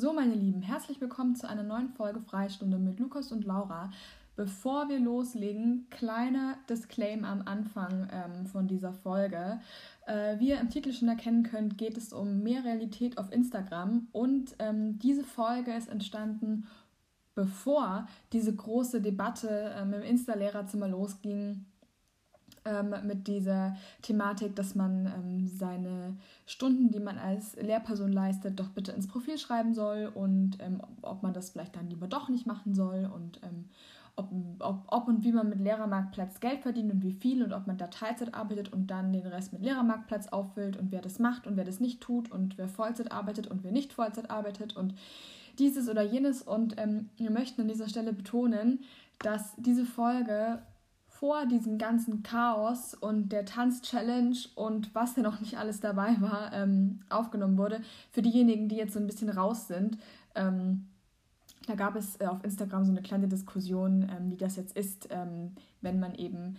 So, meine Lieben, herzlich willkommen zu einer neuen Folge Freistunde mit Lukas und Laura. Bevor wir loslegen, kleiner Disclaimer am Anfang ähm, von dieser Folge. Äh, wie ihr im Titel schon erkennen könnt, geht es um mehr Realität auf Instagram und ähm, diese Folge ist entstanden, bevor diese große Debatte ähm, im Insta-Lehrerzimmer losging ähm, mit dieser Thematik, dass man ähm, seine Stunden, die man als Lehrperson leistet, doch bitte ins Profil schreiben soll und ähm, ob man das vielleicht dann lieber doch nicht machen soll und ähm, ob, ob, ob und wie man mit Lehrermarktplatz Geld verdient und wie viel und ob man da Teilzeit arbeitet und dann den Rest mit Lehrermarktplatz auffüllt und wer das macht und wer das nicht tut und wer Vollzeit arbeitet und wer nicht Vollzeit arbeitet und dieses oder jenes. Und ähm, wir möchten an dieser Stelle betonen, dass diese Folge vor diesem ganzen Chaos und der Tanz-Challenge und was denn noch nicht alles dabei war, ähm, aufgenommen wurde. Für diejenigen, die jetzt so ein bisschen raus sind, ähm, da gab es äh, auf Instagram so eine kleine Diskussion, ähm, wie das jetzt ist, ähm, wenn man eben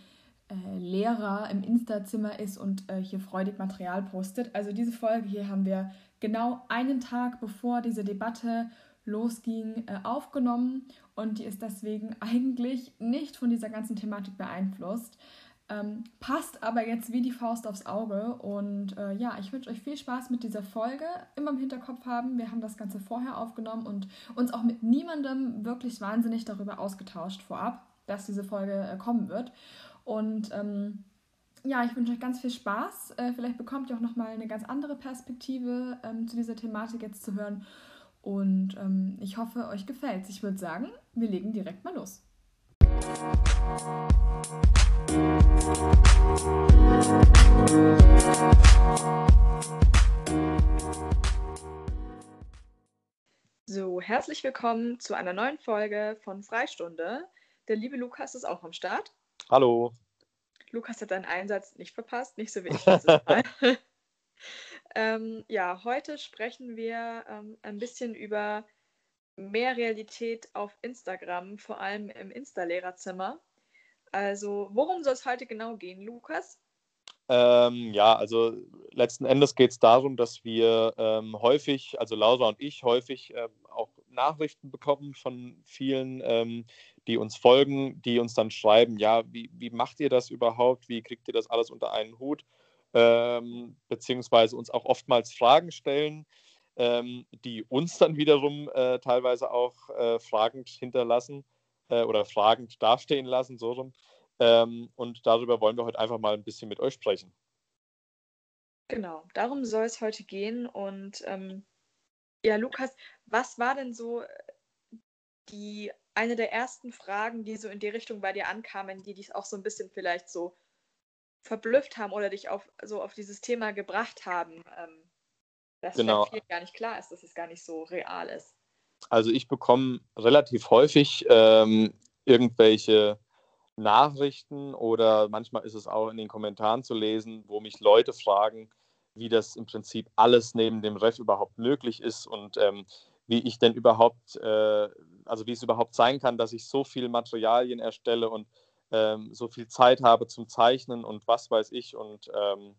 äh, Lehrer im Insta-Zimmer ist und äh, hier freudig Material postet. Also diese Folge hier haben wir genau einen Tag bevor diese Debatte losging, äh, aufgenommen und die ist deswegen eigentlich nicht von dieser ganzen Thematik beeinflusst. Ähm, passt aber jetzt wie die Faust aufs Auge. Und äh, ja, ich wünsche euch viel Spaß mit dieser Folge. Immer im Hinterkopf haben, wir haben das Ganze vorher aufgenommen und uns auch mit niemandem wirklich wahnsinnig darüber ausgetauscht vorab, dass diese Folge äh, kommen wird. Und ähm, ja, ich wünsche euch ganz viel Spaß. Äh, vielleicht bekommt ihr auch nochmal eine ganz andere Perspektive ähm, zu dieser Thematik jetzt zu hören. Und ähm, ich hoffe, euch gefällt Ich würde sagen, wir legen direkt mal los. So, herzlich willkommen zu einer neuen Folge von Freistunde. Der liebe Lukas ist auch am Start. Hallo. Lukas hat seinen Einsatz nicht verpasst, nicht so wie ich dieses Mal. ähm, ja, heute sprechen wir ähm, ein bisschen über mehr Realität auf Instagram, vor allem im Insta-Lehrerzimmer. Also, worum soll es heute genau gehen, Lukas? Ähm, ja, also letzten Endes geht es darum, dass wir ähm, häufig, also Laura und ich, häufig ähm, auch Nachrichten bekommen von vielen, ähm, die uns folgen, die uns dann schreiben, ja, wie, wie macht ihr das überhaupt? Wie kriegt ihr das alles unter einen Hut? Ähm, beziehungsweise uns auch oftmals Fragen stellen, ähm, die uns dann wiederum äh, teilweise auch äh, fragend hinterlassen äh, oder fragend dastehen lassen, so rum. Ähm, und darüber wollen wir heute einfach mal ein bisschen mit euch sprechen. Genau, darum soll es heute gehen. Und ähm, ja, Lukas, was war denn so die eine der ersten Fragen, die so in die Richtung bei dir ankamen, die dich auch so ein bisschen vielleicht so verblüfft haben oder dich auf so auf dieses Thema gebracht haben, ähm, dass genau. vielen gar nicht klar ist, dass es gar nicht so real ist? Also ich bekomme relativ häufig ähm, irgendwelche Nachrichten oder manchmal ist es auch in den Kommentaren zu lesen, wo mich Leute fragen, wie das im Prinzip alles neben dem Ref überhaupt möglich ist und ähm, wie ich denn überhaupt, äh, also wie es überhaupt sein kann, dass ich so viel Materialien erstelle und ähm, so viel Zeit habe zum Zeichnen und was weiß ich. Und ähm,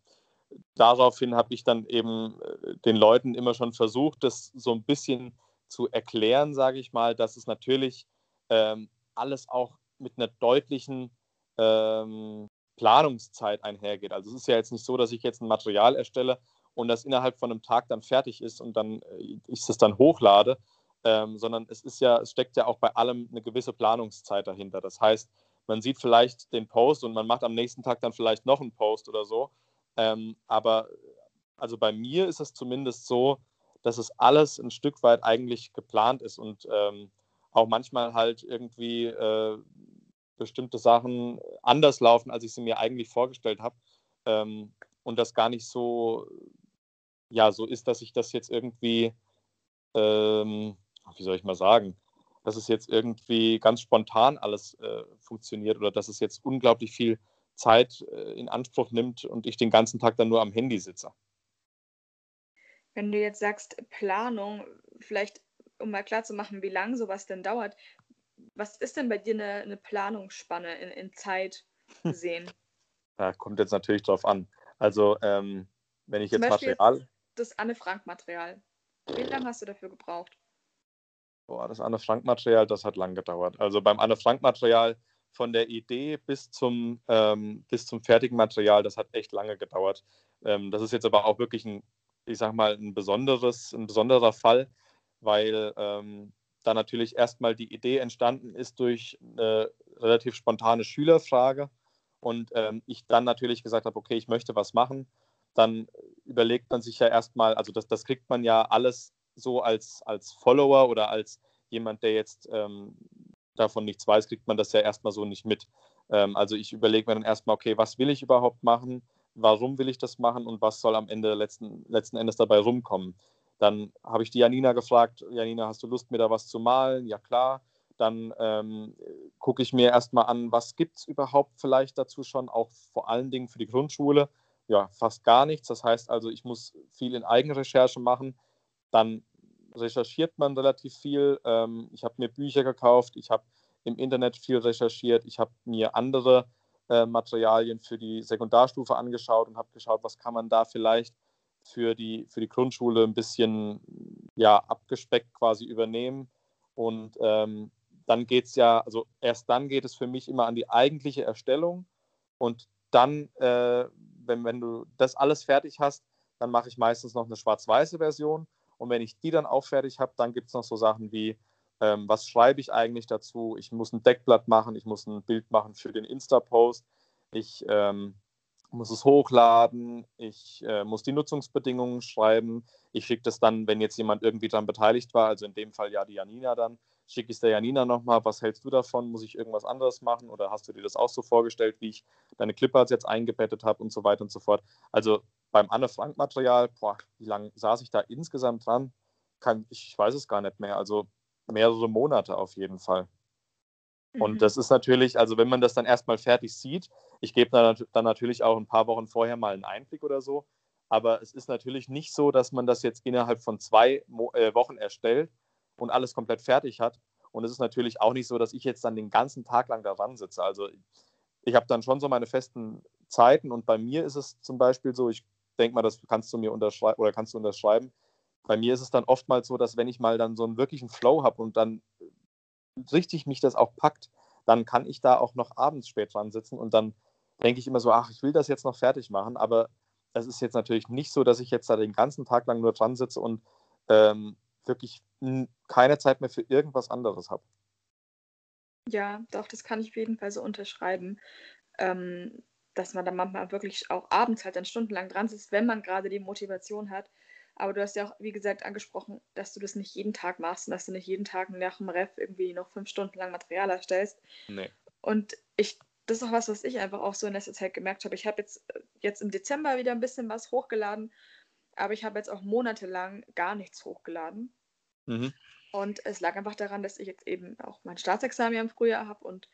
daraufhin habe ich dann eben äh, den Leuten immer schon versucht, das so ein bisschen zu erklären, sage ich mal, dass es natürlich ähm, alles auch mit einer deutlichen ähm, Planungszeit einhergeht. Also es ist ja jetzt nicht so, dass ich jetzt ein Material erstelle und das innerhalb von einem Tag dann fertig ist und dann äh, ich es dann hochlade, ähm, sondern es ist ja, es steckt ja auch bei allem eine gewisse Planungszeit dahinter. Das heißt, man sieht vielleicht den Post und man macht am nächsten Tag dann vielleicht noch einen Post oder so. Ähm, aber also bei mir ist es zumindest so, dass es alles ein Stück weit eigentlich geplant ist und ähm, auch manchmal halt irgendwie äh, bestimmte Sachen anders laufen, als ich sie mir eigentlich vorgestellt habe. Ähm, und das gar nicht so, ja, so ist, dass ich das jetzt irgendwie, ähm, wie soll ich mal sagen, dass es jetzt irgendwie ganz spontan alles äh, funktioniert oder dass es jetzt unglaublich viel Zeit äh, in Anspruch nimmt und ich den ganzen Tag dann nur am Handy sitze. Wenn du jetzt sagst Planung, vielleicht um mal klarzumachen, wie lange sowas denn dauert, was ist denn bei dir eine, eine Planungsspanne in, in Zeit gesehen? Ja, kommt jetzt natürlich drauf an. Also, ähm, wenn ich Zum jetzt Beispiel Material. Das Anne-Frank-Material. Wie lange hast du dafür gebraucht? boah, das Anne-Frank-Material, das hat lang gedauert. Also beim Anne-Frank-Material von der Idee bis zum, ähm, bis zum fertigen Material, das hat echt lange gedauert. Ähm, das ist jetzt aber auch wirklich ein, ich sag mal, ein besonderes, ein besonderer Fall, weil ähm, da natürlich erstmal die Idee entstanden ist durch eine relativ spontane Schülerfrage und ähm, ich dann natürlich gesagt habe, okay, ich möchte was machen, dann überlegt man sich ja erstmal, also das, das kriegt man ja alles so als, als Follower oder als jemand, der jetzt ähm, davon nichts weiß, kriegt man das ja erstmal so nicht mit. Ähm, also ich überlege mir dann erstmal, okay, was will ich überhaupt machen? Warum will ich das machen und was soll am Ende letzten, letzten Endes dabei rumkommen? Dann habe ich die Janina gefragt, Janina, hast du Lust, mir da was zu malen? Ja klar. Dann ähm, gucke ich mir erstmal an, was gibt es überhaupt vielleicht dazu schon, auch vor allen Dingen für die Grundschule. Ja, fast gar nichts. Das heißt also, ich muss viel in Eigenrecherche machen. Dann recherchiert man relativ viel. Ähm, ich habe mir Bücher gekauft, ich habe im Internet viel recherchiert, ich habe mir andere äh, Materialien für die Sekundarstufe angeschaut und habe geschaut, was kann man da vielleicht für die, für die Grundschule ein bisschen ja, abgespeckt quasi übernehmen. Und ähm, dann geht es ja, also erst dann geht es für mich immer an die eigentliche Erstellung. Und dann, äh, wenn, wenn du das alles fertig hast, dann mache ich meistens noch eine schwarz-weiße Version. Und wenn ich die dann auch fertig habe, dann gibt es noch so Sachen wie, ähm, was schreibe ich eigentlich dazu? Ich muss ein Deckblatt machen, ich muss ein Bild machen für den Insta-Post, ich ähm, muss es hochladen, ich äh, muss die Nutzungsbedingungen schreiben. Ich schicke das dann, wenn jetzt jemand irgendwie daran beteiligt war, also in dem Fall ja die Janina dann, schicke ich es der Janina nochmal, was hältst du davon? Muss ich irgendwas anderes machen oder hast du dir das auch so vorgestellt, wie ich deine Clipparts jetzt eingebettet habe und so weiter und so fort. Also beim Anne-Frank-Material, wie lange saß ich da insgesamt dran? Kann, ich weiß es gar nicht mehr. Also mehrere Monate auf jeden Fall. Und mhm. das ist natürlich, also wenn man das dann erstmal fertig sieht, ich gebe dann, dann natürlich auch ein paar Wochen vorher mal einen Einblick oder so, aber es ist natürlich nicht so, dass man das jetzt innerhalb von zwei Mo äh, Wochen erstellt und alles komplett fertig hat. Und es ist natürlich auch nicht so, dass ich jetzt dann den ganzen Tag lang daran sitze. Also ich habe dann schon so meine festen Zeiten und bei mir ist es zum Beispiel so, ich denke mal, das kannst du mir unterschreiben oder kannst du unterschreiben. Bei mir ist es dann oftmals so, dass wenn ich mal dann so einen wirklichen Flow habe und dann richtig mich das auch packt, dann kann ich da auch noch abends spät dran sitzen und dann denke ich immer so, ach, ich will das jetzt noch fertig machen, aber es ist jetzt natürlich nicht so, dass ich jetzt da den ganzen Tag lang nur dran sitze und ähm, wirklich keine Zeit mehr für irgendwas anderes habe. Ja, doch, das kann ich auf jeden Fall so unterschreiben, ähm, dass man da manchmal wirklich auch abends halt dann stundenlang dran sitzt, wenn man gerade die Motivation hat. Aber du hast ja auch, wie gesagt, angesprochen, dass du das nicht jeden Tag machst und dass du nicht jeden Tag nach dem Ref irgendwie noch fünf Stunden lang Material erstellst. Nee. Und ich, das ist auch was, was ich einfach auch so in letzter Zeit gemerkt habe. Ich habe jetzt, äh, jetzt im Dezember wieder ein bisschen was hochgeladen, aber ich habe jetzt auch monatelang gar nichts hochgeladen. Mhm. Und es lag einfach daran, dass ich jetzt eben auch mein Staatsexamen im Frühjahr habe und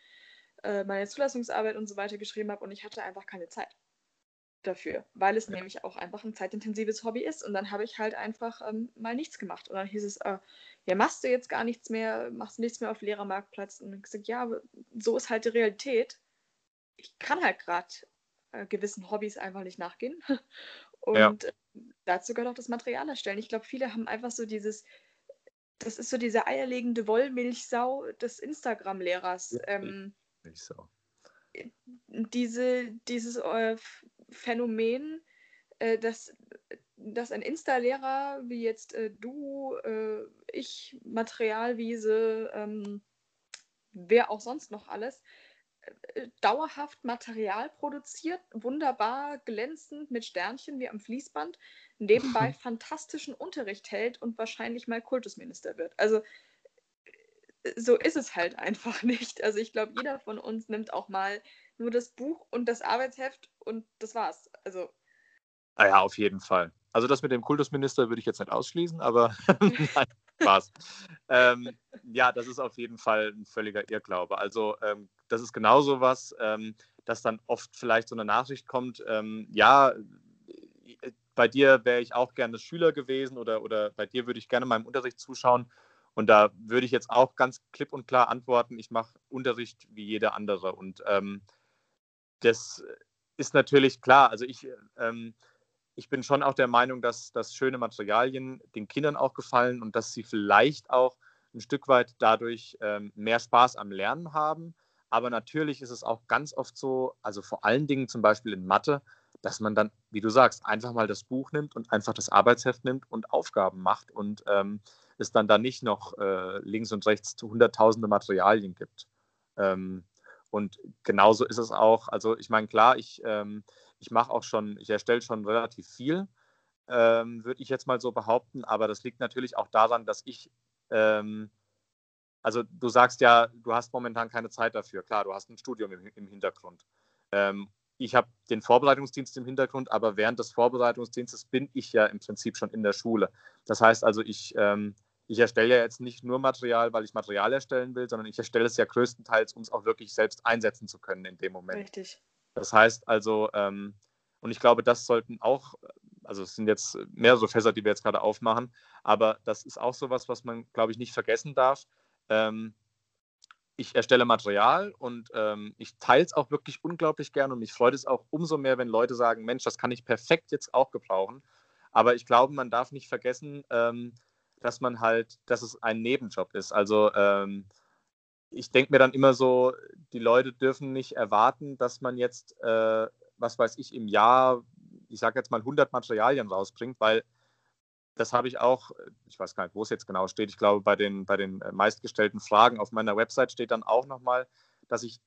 äh, meine Zulassungsarbeit und so weiter geschrieben habe und ich hatte einfach keine Zeit dafür, weil es ja. nämlich auch einfach ein zeitintensives Hobby ist. Und dann habe ich halt einfach ähm, mal nichts gemacht. Und dann hieß es, äh, ja, machst du jetzt gar nichts mehr, machst du nichts mehr auf Lehrermarktplatz. Und ich gesagt, ja, so ist halt die Realität. Ich kann halt gerade äh, gewissen Hobbys einfach nicht nachgehen. Und ja. Äh, dazu gehört auch das Material erstellen. Ich glaube, viele haben einfach so dieses, das ist so diese eierlegende Wollmilchsau des Instagram-Lehrers. Ja, ähm, Milchsau. Diese, dieses äh, Phänomen, äh, dass, dass ein Insta-Lehrer wie jetzt äh, du, ich, Materialwiese, ähm, wer auch sonst noch alles, dauerhaft Material produziert, wunderbar glänzend mit Sternchen wie am Fließband, nebenbei fantastischen Unterricht hält und wahrscheinlich mal Kultusminister wird. Also so ist es halt einfach nicht. Also ich glaube, jeder von uns nimmt auch mal nur das Buch und das Arbeitsheft und das war's. Also. Ah ja, auf jeden Fall. Also das mit dem Kultusminister würde ich jetzt nicht ausschließen, aber nein, Spaß. ähm, ja, das ist auf jeden Fall ein völliger Irrglaube. Also ähm, das ist genauso was, ähm, dass dann oft vielleicht so eine Nachricht kommt, ähm, ja, bei dir wäre ich auch gerne Schüler gewesen oder, oder bei dir würde ich gerne meinem Unterricht zuschauen. Und da würde ich jetzt auch ganz klipp und klar antworten, ich mache Unterricht wie jeder andere. Und ähm, das ist natürlich klar. Also ich, ähm, ich bin schon auch der Meinung, dass, dass schöne Materialien den Kindern auch gefallen und dass sie vielleicht auch ein Stück weit dadurch ähm, mehr Spaß am Lernen haben. Aber natürlich ist es auch ganz oft so, also vor allen Dingen zum Beispiel in Mathe, dass man dann, wie du sagst, einfach mal das Buch nimmt und einfach das Arbeitsheft nimmt und Aufgaben macht und ähm, es dann da nicht noch äh, links und rechts hunderttausende Materialien gibt. Ähm, und genauso ist es auch, also ich meine, klar, ich, ähm, ich mache auch schon, ich erstelle schon relativ viel, ähm, würde ich jetzt mal so behaupten, aber das liegt natürlich auch daran, dass ich, ähm, also du sagst ja, du hast momentan keine Zeit dafür, klar, du hast ein Studium im, im Hintergrund. Ähm, ich habe den Vorbereitungsdienst im Hintergrund, aber während des Vorbereitungsdienstes bin ich ja im Prinzip schon in der Schule. Das heißt also, ich, ähm, ich erstelle ja jetzt nicht nur Material, weil ich Material erstellen will, sondern ich erstelle es ja größtenteils, um es auch wirklich selbst einsetzen zu können in dem Moment. Richtig. Das heißt also, ähm, und ich glaube, das sollten auch, also es sind jetzt mehrere Fässer, die wir jetzt gerade aufmachen, aber das ist auch so was, was man, glaube ich, nicht vergessen darf. Ähm, ich erstelle Material und ähm, ich teile es auch wirklich unglaublich gern und mich freut es auch umso mehr, wenn Leute sagen, Mensch, das kann ich perfekt jetzt auch gebrauchen. Aber ich glaube, man darf nicht vergessen, ähm, dass man halt, dass es ein Nebenjob ist. Also ähm, ich denke mir dann immer so, die Leute dürfen nicht erwarten, dass man jetzt, äh, was weiß ich, im Jahr, ich sage jetzt mal 100 Materialien rausbringt, weil das habe ich auch, ich weiß gar nicht, wo es jetzt genau steht, ich glaube, bei den, bei den äh, meistgestellten Fragen auf meiner Website steht dann auch nochmal, dass ich,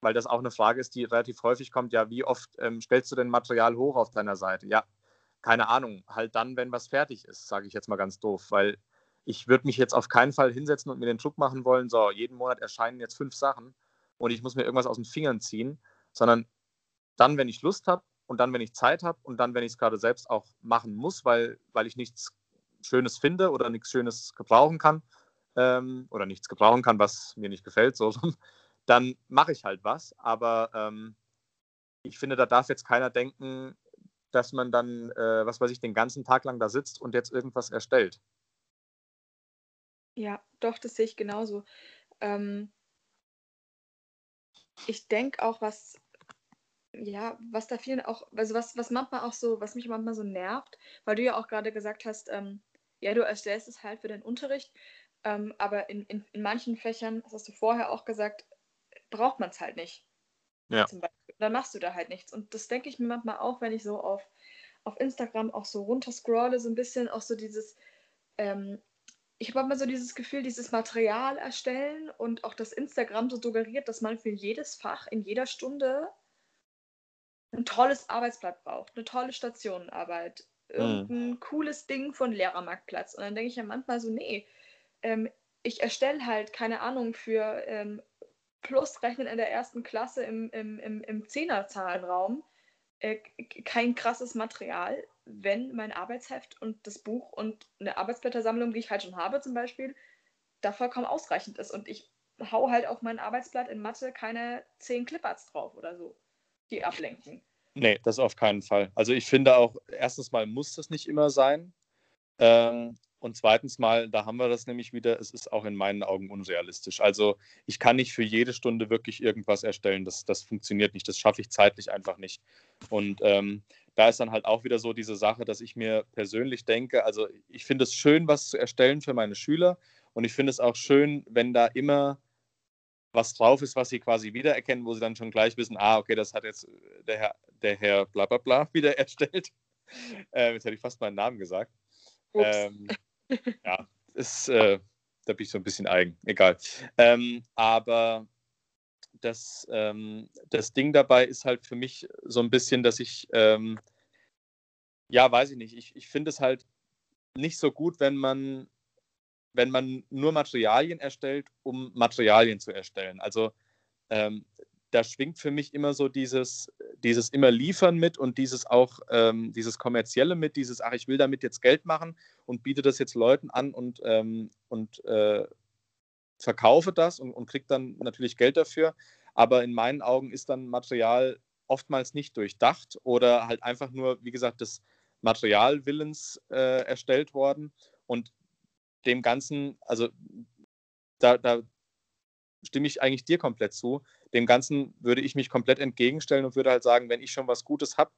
weil das auch eine Frage ist, die relativ häufig kommt, ja, wie oft ähm, stellst du denn Material hoch auf deiner Seite? Ja, keine Ahnung, halt dann, wenn was fertig ist, sage ich jetzt mal ganz doof, weil ich würde mich jetzt auf keinen Fall hinsetzen und mir den Druck machen wollen, so, jeden Monat erscheinen jetzt fünf Sachen und ich muss mir irgendwas aus den Fingern ziehen, sondern dann, wenn ich Lust habe und dann, wenn ich Zeit habe und dann, wenn ich es gerade selbst auch machen muss, weil, weil ich nichts Schönes finde oder nichts Schönes gebrauchen kann ähm, oder nichts gebrauchen kann, was mir nicht gefällt, so, dann mache ich halt was. Aber ähm, ich finde, da darf jetzt keiner denken, dass man dann, äh, was weiß ich, den ganzen Tag lang da sitzt und jetzt irgendwas erstellt. Ja, doch, das sehe ich genauso. Ähm, ich denke auch, was, ja, was da vielen auch, also was, was manchmal auch so, was mich manchmal so nervt, weil du ja auch gerade gesagt hast, ähm, ja, du erstellst es halt für den Unterricht, ähm, aber in, in, in manchen Fächern, das hast du vorher auch gesagt, braucht man es halt nicht. Ja. Zum Beispiel. Dann machst du da halt nichts. Und das denke ich mir manchmal auch, wenn ich so auf, auf Instagram auch so runterscrolle, so ein bisschen auch so dieses, ähm, ich habe immer so dieses Gefühl, dieses Material erstellen und auch das Instagram so suggeriert, dass man für jedes Fach in jeder Stunde ein tolles Arbeitsblatt braucht, eine tolle Stationenarbeit, mhm. irgendein mhm. cooles Ding von Lehrermarktplatz. Und dann denke ich ja manchmal so, nee, ähm, ich erstelle halt, keine Ahnung, für ähm, Plusrechnen in der ersten Klasse im, im, im, im Zehnerzahlenraum äh, kein krasses Material, wenn mein Arbeitsheft und das Buch und eine Arbeitsblättersammlung, die ich halt schon habe zum Beispiel, da vollkommen ausreichend ist. Und ich hau halt auf mein Arbeitsblatt in Mathe keine zehn Cliparts drauf oder so, die ablenken. Nee, das auf keinen Fall. Also ich finde auch, erstens mal muss das nicht immer sein. Ähm, und zweitens mal, da haben wir das nämlich wieder, es ist auch in meinen Augen unrealistisch. Also ich kann nicht für jede Stunde wirklich irgendwas erstellen. Das, das funktioniert nicht. Das schaffe ich zeitlich einfach nicht. Und ähm, da ist dann halt auch wieder so diese Sache, dass ich mir persönlich denke, also ich finde es schön, was zu erstellen für meine Schüler. Und ich finde es auch schön, wenn da immer was drauf ist, was sie quasi wiedererkennen, wo sie dann schon gleich wissen, ah, okay, das hat jetzt der Herr, der Herr bla bla bla wieder erstellt. Äh, jetzt hätte ich fast meinen Namen gesagt. Ähm, ja, ist, äh, da bin ich so ein bisschen eigen, egal. Ähm, aber das, ähm, das Ding dabei ist halt für mich so ein bisschen, dass ich, ähm, ja, weiß ich nicht, ich, ich finde es halt nicht so gut, wenn man, wenn man nur Materialien erstellt, um Materialien zu erstellen. Also ähm, da schwingt für mich immer so dieses, dieses immer liefern mit und dieses auch, ähm, dieses kommerzielle mit, dieses, ach, ich will damit jetzt Geld machen und biete das jetzt Leuten an und, ähm, und äh, verkaufe das und, und kriege dann natürlich Geld dafür. Aber in meinen Augen ist dann Material oftmals nicht durchdacht oder halt einfach nur, wie gesagt, des Materialwillens äh, erstellt worden. Und dem Ganzen, also da, da stimme ich eigentlich dir komplett zu. Dem Ganzen würde ich mich komplett entgegenstellen und würde halt sagen, wenn ich schon was Gutes habe,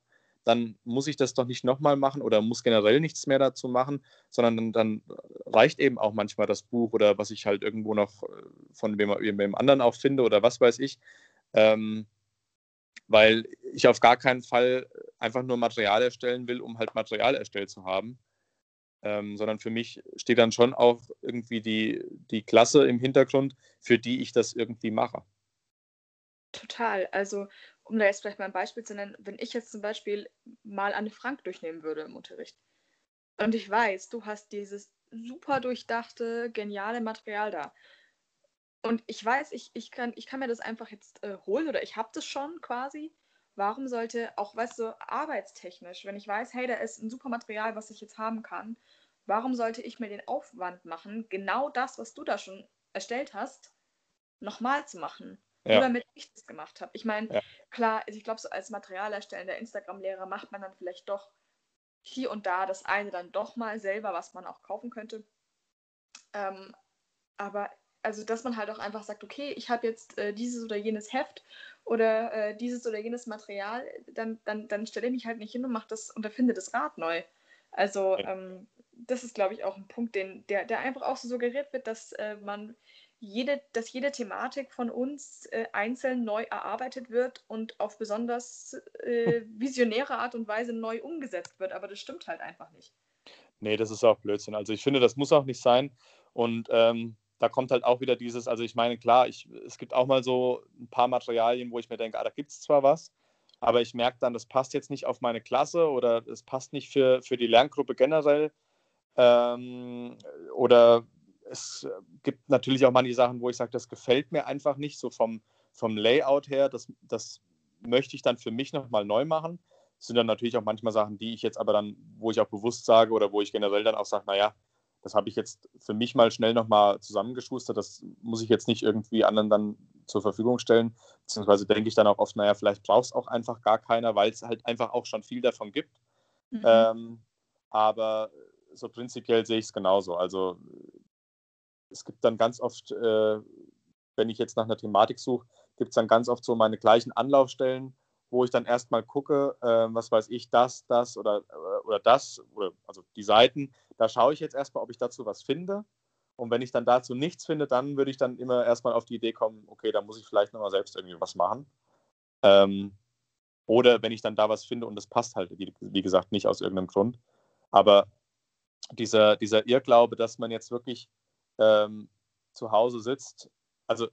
dann muss ich das doch nicht nochmal machen oder muss generell nichts mehr dazu machen, sondern dann, dann, reicht eben auch manchmal das Buch oder was ich halt irgendwo noch äh, von wem, wem anderen auch finde oder was weiß ich. Ähm, weil ich auf gar keinen Fall einfach nur Material erstellen will, um halt Material erstellt zu haben. Ähm, sondern für mich steht dann schon auch irgendwie die, die Klasse im Hintergrund, für die ich das irgendwie mache. Total. Also um da jetzt vielleicht mal ein Beispiel zu nennen, wenn ich jetzt zum Beispiel mal Anne Frank durchnehmen würde im Unterricht und ich weiß, du hast dieses super durchdachte, geniale Material da und ich weiß, ich, ich, kann, ich kann mir das einfach jetzt äh, holen oder ich habe das schon quasi. Warum sollte, auch weißt du, arbeitstechnisch, wenn ich weiß, hey, da ist ein super Material, was ich jetzt haben kann, warum sollte ich mir den Aufwand machen, genau das, was du da schon erstellt hast, nochmal zu machen? Ja. Nur damit ich das gemacht habe. Ich meine, ja. klar, also ich glaube, so als Materialerstellender Instagram-Lehrer macht man dann vielleicht doch hier und da das eine dann doch mal selber, was man auch kaufen könnte. Ähm, aber also, dass man halt auch einfach sagt, okay, ich habe jetzt äh, dieses oder jenes Heft oder äh, dieses oder jenes Material, dann, dann, dann stelle ich mich halt nicht hin und mache das und erfinde das Rad neu. Also, ähm, das ist, glaube ich, auch ein Punkt, den, der, der einfach auch so suggeriert wird, dass äh, man jede, dass jede Thematik von uns äh, einzeln neu erarbeitet wird und auf besonders äh, visionäre Art und Weise neu umgesetzt wird. Aber das stimmt halt einfach nicht. Nee, das ist auch Blödsinn. Also ich finde, das muss auch nicht sein. Und ähm, da kommt halt auch wieder dieses, also ich meine, klar, ich, es gibt auch mal so ein paar Materialien, wo ich mir denke, ah, da gibt es zwar was, aber ich merke dann, das passt jetzt nicht auf meine Klasse oder es passt nicht für, für die Lerngruppe generell. Ähm, oder es gibt natürlich auch manche Sachen, wo ich sage, das gefällt mir einfach nicht, so vom, vom Layout her. Das, das möchte ich dann für mich nochmal neu machen. Das sind dann natürlich auch manchmal Sachen, die ich jetzt aber dann, wo ich auch bewusst sage oder wo ich generell dann auch sage, naja, das habe ich jetzt für mich mal schnell nochmal zusammengeschustert. Das muss ich jetzt nicht irgendwie anderen dann zur Verfügung stellen. Beziehungsweise denke ich dann auch oft, naja, vielleicht braucht es auch einfach gar keiner, weil es halt einfach auch schon viel davon gibt. Mhm. Ähm, aber so prinzipiell sehe ich es genauso. Also es gibt dann ganz oft, äh, wenn ich jetzt nach einer Thematik suche, gibt es dann ganz oft so meine gleichen Anlaufstellen, wo ich dann erstmal gucke, äh, was weiß ich, das, das oder, äh, oder das, oder, also die Seiten. Da schaue ich jetzt erstmal, ob ich dazu was finde. Und wenn ich dann dazu nichts finde, dann würde ich dann immer erstmal auf die Idee kommen, okay, da muss ich vielleicht nochmal selbst irgendwie was machen. Ähm, oder wenn ich dann da was finde und das passt halt, wie, wie gesagt, nicht aus irgendeinem Grund. Aber dieser, dieser Irrglaube, dass man jetzt wirklich ähm, zu Hause sitzt. Also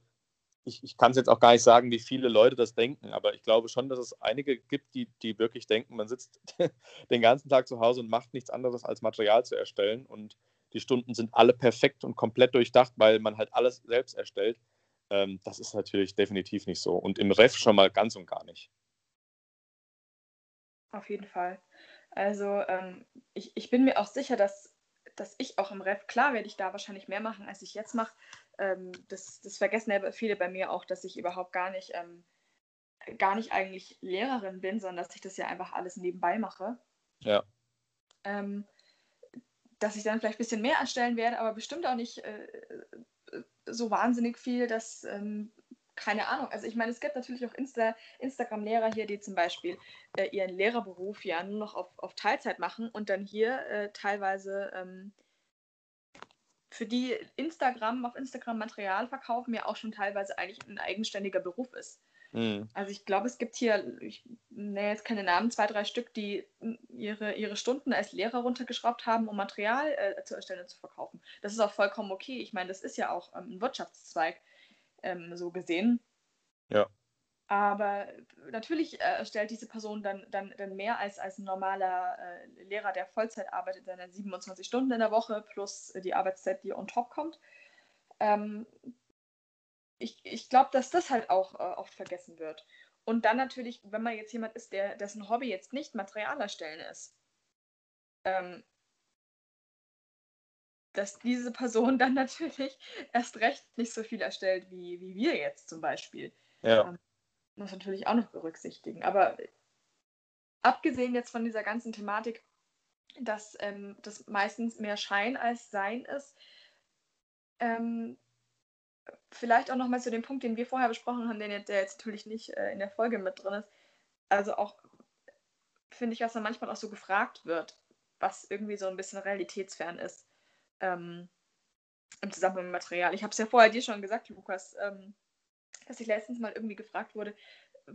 ich, ich kann es jetzt auch gar nicht sagen, wie viele Leute das denken, aber ich glaube schon, dass es einige gibt, die, die wirklich denken, man sitzt den ganzen Tag zu Hause und macht nichts anderes als Material zu erstellen und die Stunden sind alle perfekt und komplett durchdacht, weil man halt alles selbst erstellt. Ähm, das ist natürlich definitiv nicht so und im Ref schon mal ganz und gar nicht. Auf jeden Fall. Also ähm, ich, ich bin mir auch sicher, dass dass ich auch im Ref, klar werde ich da wahrscheinlich mehr machen, als ich jetzt mache. Ähm, das, das vergessen ja viele bei mir auch, dass ich überhaupt gar nicht, ähm, gar nicht eigentlich Lehrerin bin, sondern dass ich das ja einfach alles nebenbei mache. Ja. Ähm, dass ich dann vielleicht ein bisschen mehr erstellen werde, aber bestimmt auch nicht äh, äh so wahnsinnig viel, dass ähm, keine Ahnung. Also ich meine, es gibt natürlich auch Insta Instagram-Lehrer hier, die zum Beispiel äh, ihren Lehrerberuf ja nur noch auf, auf Teilzeit machen und dann hier äh, teilweise ähm, für die Instagram auf Instagram Material verkaufen ja auch schon teilweise eigentlich ein eigenständiger Beruf ist. Mhm. Also ich glaube, es gibt hier, ich nenne jetzt keine Namen, zwei, drei Stück, die ihre, ihre Stunden als Lehrer runtergeschraubt haben, um Material äh, zu erstellen und zu verkaufen. Das ist auch vollkommen okay. Ich meine, das ist ja auch ähm, ein Wirtschaftszweig ähm, so gesehen. Ja. Aber natürlich äh, stellt diese Person dann, dann, dann mehr als, als ein normaler äh, Lehrer, der Vollzeit arbeitet, seine 27 Stunden in der Woche plus die Arbeitszeit, die on top kommt. Ähm, ich ich glaube, dass das halt auch äh, oft vergessen wird. Und dann natürlich, wenn man jetzt jemand ist, der, dessen Hobby jetzt nicht Material erstellen ist, ähm, dass diese Person dann natürlich erst recht nicht so viel erstellt wie, wie wir jetzt zum Beispiel. Ja. Ähm, muss natürlich auch noch berücksichtigen. Aber abgesehen jetzt von dieser ganzen Thematik, dass ähm, das meistens mehr Schein als Sein ist, ähm, vielleicht auch nochmal zu dem Punkt, den wir vorher besprochen haben, der jetzt natürlich nicht äh, in der Folge mit drin ist. Also auch finde ich, was dann manchmal auch so gefragt wird, was irgendwie so ein bisschen realitätsfern ist ähm, im Zusammenhang mit Material. Ich habe es ja vorher dir schon gesagt, Lukas, ähm, dass ich letztens mal irgendwie gefragt wurde,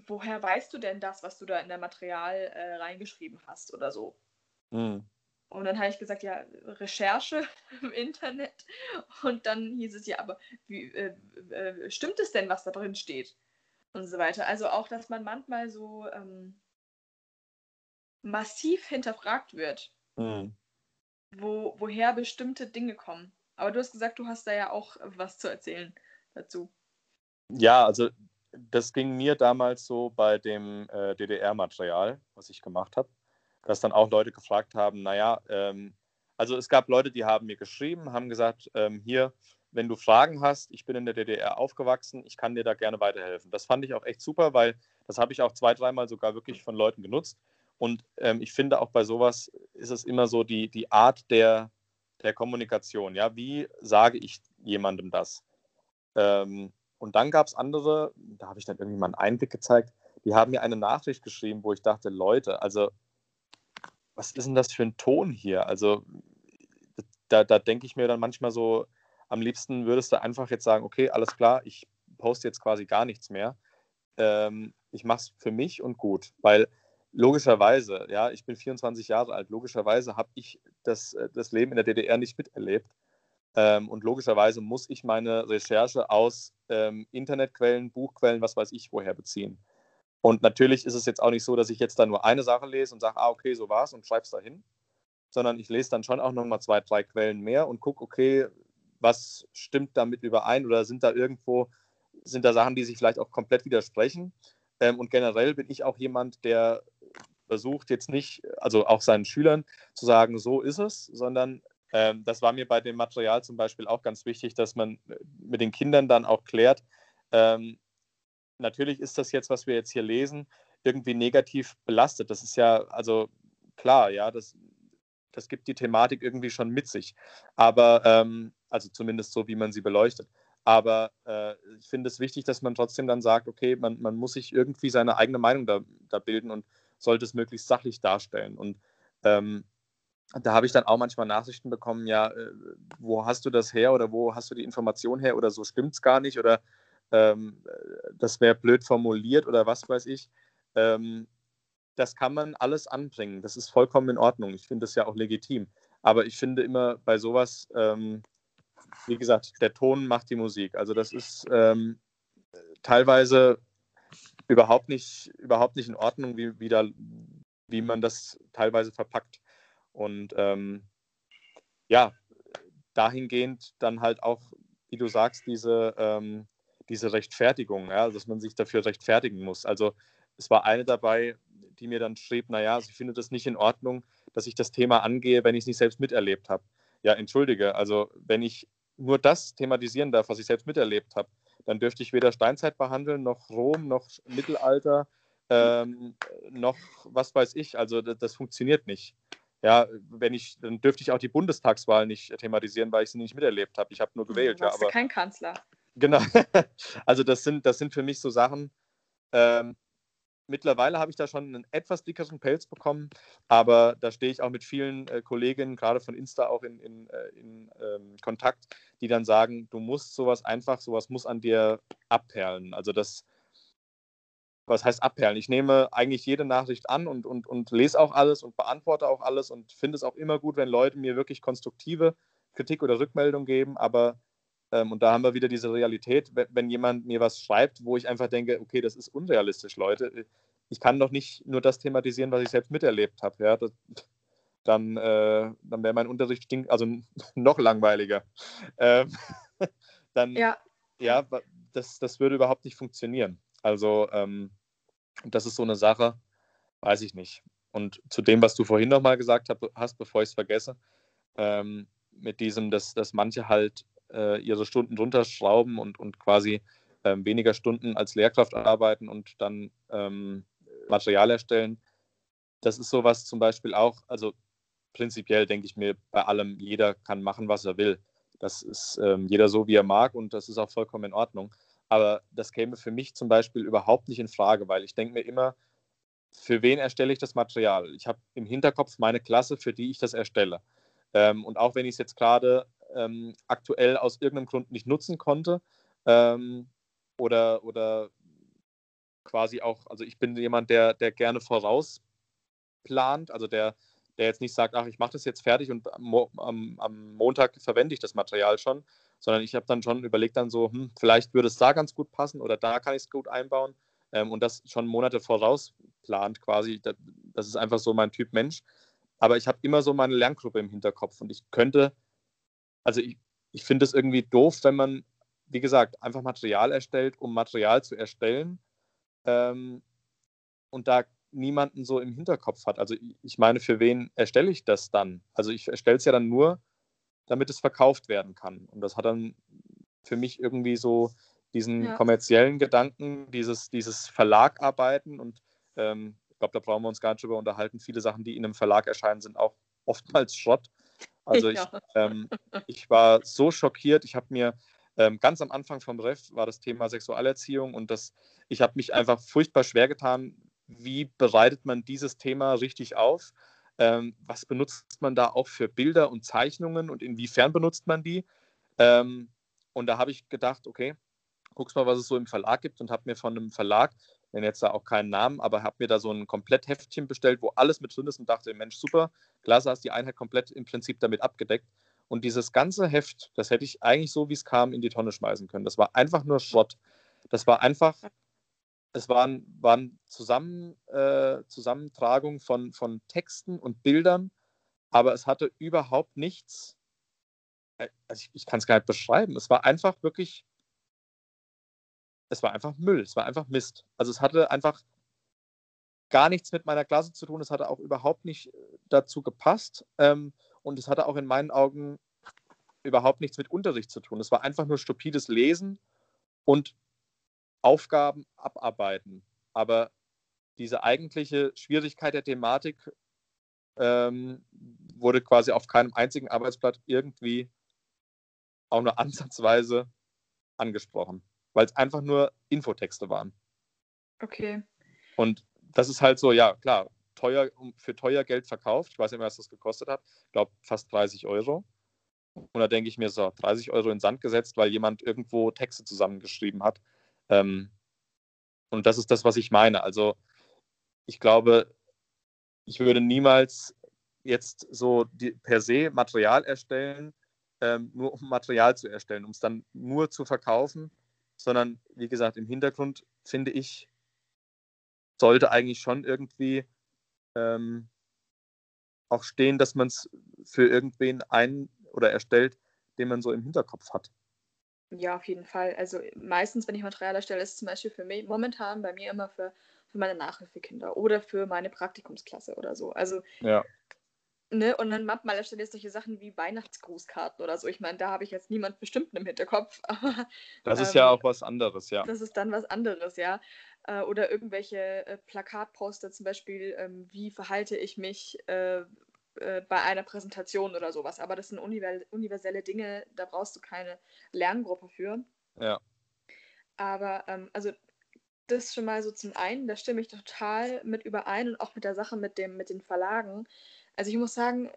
woher weißt du denn das, was du da in der Material äh, reingeschrieben hast oder so? Mhm. Und dann habe ich gesagt, ja, Recherche im Internet. Und dann hieß es ja, aber wie, äh, äh, stimmt es denn, was da drin steht? Und so weiter. Also auch, dass man manchmal so ähm, massiv hinterfragt wird, mhm. wo, woher bestimmte Dinge kommen. Aber du hast gesagt, du hast da ja auch was zu erzählen dazu. Ja, also das ging mir damals so bei dem äh, DDR-Material, was ich gemacht habe, dass dann auch Leute gefragt haben, naja, ähm, also es gab Leute, die haben mir geschrieben, haben gesagt, ähm, hier, wenn du Fragen hast, ich bin in der DDR aufgewachsen, ich kann dir da gerne weiterhelfen. Das fand ich auch echt super, weil das habe ich auch zwei, dreimal sogar wirklich von Leuten genutzt. Und ähm, ich finde auch bei sowas ist es immer so die, die Art der, der Kommunikation. Ja, wie sage ich jemandem das? Ähm, und dann gab es andere, da habe ich dann irgendwie mal einen Einblick gezeigt, die haben mir eine Nachricht geschrieben, wo ich dachte, Leute, also was ist denn das für ein Ton hier? Also da, da denke ich mir dann manchmal so, am liebsten würdest du einfach jetzt sagen, okay, alles klar, ich poste jetzt quasi gar nichts mehr. Ähm, ich mache es für mich und gut, weil logischerweise, ja, ich bin 24 Jahre alt, logischerweise habe ich das, äh, das Leben in der DDR nicht miterlebt. Ähm, und logischerweise muss ich meine Recherche aus ähm, Internetquellen, Buchquellen, was weiß ich, woher beziehen. Und natürlich ist es jetzt auch nicht so, dass ich jetzt da nur eine Sache lese und sage, ah, okay, so war's und schreibe es dahin, sondern ich lese dann schon auch nochmal zwei, drei Quellen mehr und gucke, okay, was stimmt damit überein oder sind da irgendwo, sind da Sachen, die sich vielleicht auch komplett widersprechen. Ähm, und generell bin ich auch jemand, der versucht jetzt nicht, also auch seinen Schülern zu sagen, so ist es, sondern ähm, das war mir bei dem Material zum Beispiel auch ganz wichtig, dass man äh, mit den Kindern dann auch klärt, ähm, natürlich ist das jetzt, was wir jetzt hier lesen, irgendwie negativ belastet. Das ist ja, also klar, ja, das, das gibt die Thematik irgendwie schon mit sich. Aber, ähm, also zumindest so, wie man sie beleuchtet. Aber äh, ich finde es wichtig, dass man trotzdem dann sagt, okay, man, man muss sich irgendwie seine eigene Meinung da, da bilden und sollte es möglichst sachlich darstellen. Und ähm, da habe ich dann auch manchmal Nachrichten bekommen, ja, äh, wo hast du das her oder wo hast du die Information her oder so stimmt es gar nicht oder ähm, das wäre blöd formuliert oder was weiß ich. Ähm, das kann man alles anbringen. Das ist vollkommen in Ordnung. Ich finde das ja auch legitim. Aber ich finde immer bei sowas, ähm, wie gesagt, der Ton macht die Musik. Also das ist ähm, teilweise überhaupt nicht, überhaupt nicht in Ordnung, wie, wie, da, wie man das teilweise verpackt. Und ähm, ja, dahingehend dann halt auch, wie du sagst, diese, ähm, diese Rechtfertigung, ja, dass man sich dafür rechtfertigen muss. Also es war eine dabei, die mir dann schrieb, naja, sie findet es nicht in Ordnung, dass ich das Thema angehe, wenn ich es nicht selbst miterlebt habe. Ja, entschuldige, also wenn ich nur das thematisieren darf, was ich selbst miterlebt habe, dann dürfte ich weder Steinzeit behandeln, noch Rom, noch Mittelalter, ähm, noch was weiß ich. Also das, das, funktioniert nicht. Ja, wenn ich, dann dürfte ich auch die Bundestagswahl nicht thematisieren, weil ich sie nicht miterlebt habe. Ich habe nur gewählt. Du warst ja, aber kein Kanzler. Genau. Also das sind, das sind für mich so Sachen. Ähm, mittlerweile habe ich da schon einen etwas dickeren Pelz bekommen, aber da stehe ich auch mit vielen äh, Kolleginnen, gerade von Insta, auch in, in, äh, in ähm, Kontakt, die dann sagen, du musst sowas einfach, sowas muss an dir abperlen. Also das, was heißt abperlen? Ich nehme eigentlich jede Nachricht an und, und, und lese auch alles und beantworte auch alles und finde es auch immer gut, wenn Leute mir wirklich konstruktive Kritik oder Rückmeldung geben, aber ähm, und da haben wir wieder diese Realität, wenn, jemand mir was schreibt, wo ich einfach denke, okay, das ist unrealistisch, Leute. Ich kann doch nicht nur das thematisieren, was ich selbst miterlebt habe. Ja? Das, dann, äh, dann wäre mein Unterricht stink, also noch langweiliger. Ähm, dann, ja, ja das, das würde überhaupt nicht funktionieren. Also, ähm, das ist so eine Sache, weiß ich nicht. Und zu dem, was du vorhin nochmal gesagt hast, bevor ich es vergesse, ähm, mit diesem, dass, dass manche halt äh, ihre Stunden runterschrauben und, und quasi ähm, weniger Stunden als Lehrkraft arbeiten und dann ähm, Material erstellen. Das ist sowas zum Beispiel auch, also prinzipiell denke ich mir bei allem, jeder kann machen, was er will. Das ist ähm, jeder so, wie er mag und das ist auch vollkommen in Ordnung. Aber das käme für mich zum Beispiel überhaupt nicht in Frage, weil ich denke mir immer, für wen erstelle ich das Material? Ich habe im Hinterkopf meine Klasse, für die ich das erstelle. Ähm, und auch wenn ich es jetzt gerade ähm, aktuell aus irgendeinem Grund nicht nutzen konnte ähm, oder, oder quasi auch, also ich bin jemand, der, der gerne vorausplant, also der, der jetzt nicht sagt, ach, ich mache das jetzt fertig und am, am, am, Montag verwende ich das Material schon, sondern ich habe dann schon überlegt, dann so, hm, vielleicht würde es da ganz gut passen oder da kann ich es gut einbauen ähm, und das schon Monate voraus plant quasi. Das, das ist einfach so mein Typ Mensch. Aber ich habe immer so meine Lerngruppe im Hinterkopf und ich könnte, also ich, ich finde es irgendwie doof, wenn man, wie gesagt, einfach Material erstellt, um Material zu erstellen ähm, und da niemanden so im Hinterkopf hat. Also ich meine, für wen erstelle ich das dann? Also ich erstelle es ja dann nur, damit es verkauft werden kann. Und das hat dann für mich irgendwie so diesen ja. kommerziellen Gedanken, dieses, dieses Verlagarbeiten und ähm, ich glaube, da brauchen wir uns gar nicht drüber unterhalten. Viele Sachen, die in einem Verlag erscheinen, sind auch oftmals Schrott. Also ich, ja. ähm, ich war so schockiert. Ich habe mir ähm, ganz am Anfang vom Ref war das Thema Sexualerziehung und das, ich habe mich einfach furchtbar schwer getan, wie bereitet man dieses Thema richtig auf? Ähm, was benutzt man da auch für Bilder und Zeichnungen und inwiefern benutzt man die? Ähm, und da habe ich gedacht, okay, guckst mal, was es so im Verlag gibt und habe mir von einem Verlag, nenne jetzt da auch keinen Namen, aber habe mir da so ein Komplettheftchen bestellt, wo alles mit drin ist und dachte, Mensch, super, klasse, hast die Einheit komplett im Prinzip damit abgedeckt. Und dieses ganze Heft, das hätte ich eigentlich so, wie es kam, in die Tonne schmeißen können. Das war einfach nur Schrott. Das war einfach, es waren, waren Zusammen, äh, Zusammentragungen von, von Texten und Bildern, aber es hatte überhaupt nichts, äh, also ich, ich kann es gar nicht beschreiben. Es war einfach wirklich es war einfach Müll, es war einfach Mist. Also es hatte einfach gar nichts mit meiner Klasse zu tun, es hatte auch überhaupt nicht äh, dazu gepasst ähm, und es hatte auch in meinen Augen überhaupt nichts mit Unterricht zu tun. Es war einfach nur stupides Lesen und Aufgaben abarbeiten. Aber diese eigentliche Schwierigkeit der Thematik ähm, wurde quasi auf keinem einzigen Arbeitsblatt irgendwie auch nur ansatzweise angesprochen weil es einfach nur Infotexte waren. Okay. Und das ist halt so, ja, klar, teuer, für teuer Geld verkauft. Ich weiß nicht mehr, was das gekostet hat. Ich glaube, fast 30 Euro. Und da denke ich mir so, 30 Euro in Sand gesetzt, weil jemand irgendwo Texte zusammengeschrieben hat. Ähm, und das ist das, was ich meine. Also, ich glaube, ich würde niemals jetzt so die, per se Material erstellen, ähm, nur um Material zu erstellen, um es dann nur zu verkaufen sondern wie gesagt, im Hintergrund finde ich, sollte eigentlich schon irgendwie ähm, auch stehen, dass man es für irgendwen ein- oder erstellt, den man so im Hinterkopf hat. Ja, auf jeden Fall. Also meistens, wenn ich Material erstelle, ist es zum Beispiel für mich momentan bei mir immer für, für meine Nachhilfekinder oder für meine Praktikumsklasse oder so. Also ja. Ne? Und dann manchmal erstelle ich solche Sachen wie Weihnachtsgrußkarten oder so. Ich meine, da habe ich jetzt niemand bestimmten im Hinterkopf. Aber, das ist ähm, ja auch was anderes, ja. Das ist dann was anderes, ja. Äh, oder irgendwelche äh, Plakatposter zum Beispiel, ähm, wie verhalte ich mich äh, äh, bei einer Präsentation oder sowas. Aber das sind universelle Dinge, da brauchst du keine Lerngruppe für. Ja. Aber ähm, also das schon mal so zum einen, da stimme ich total mit überein und auch mit der Sache mit, dem, mit den Verlagen. Also ich muss sagen,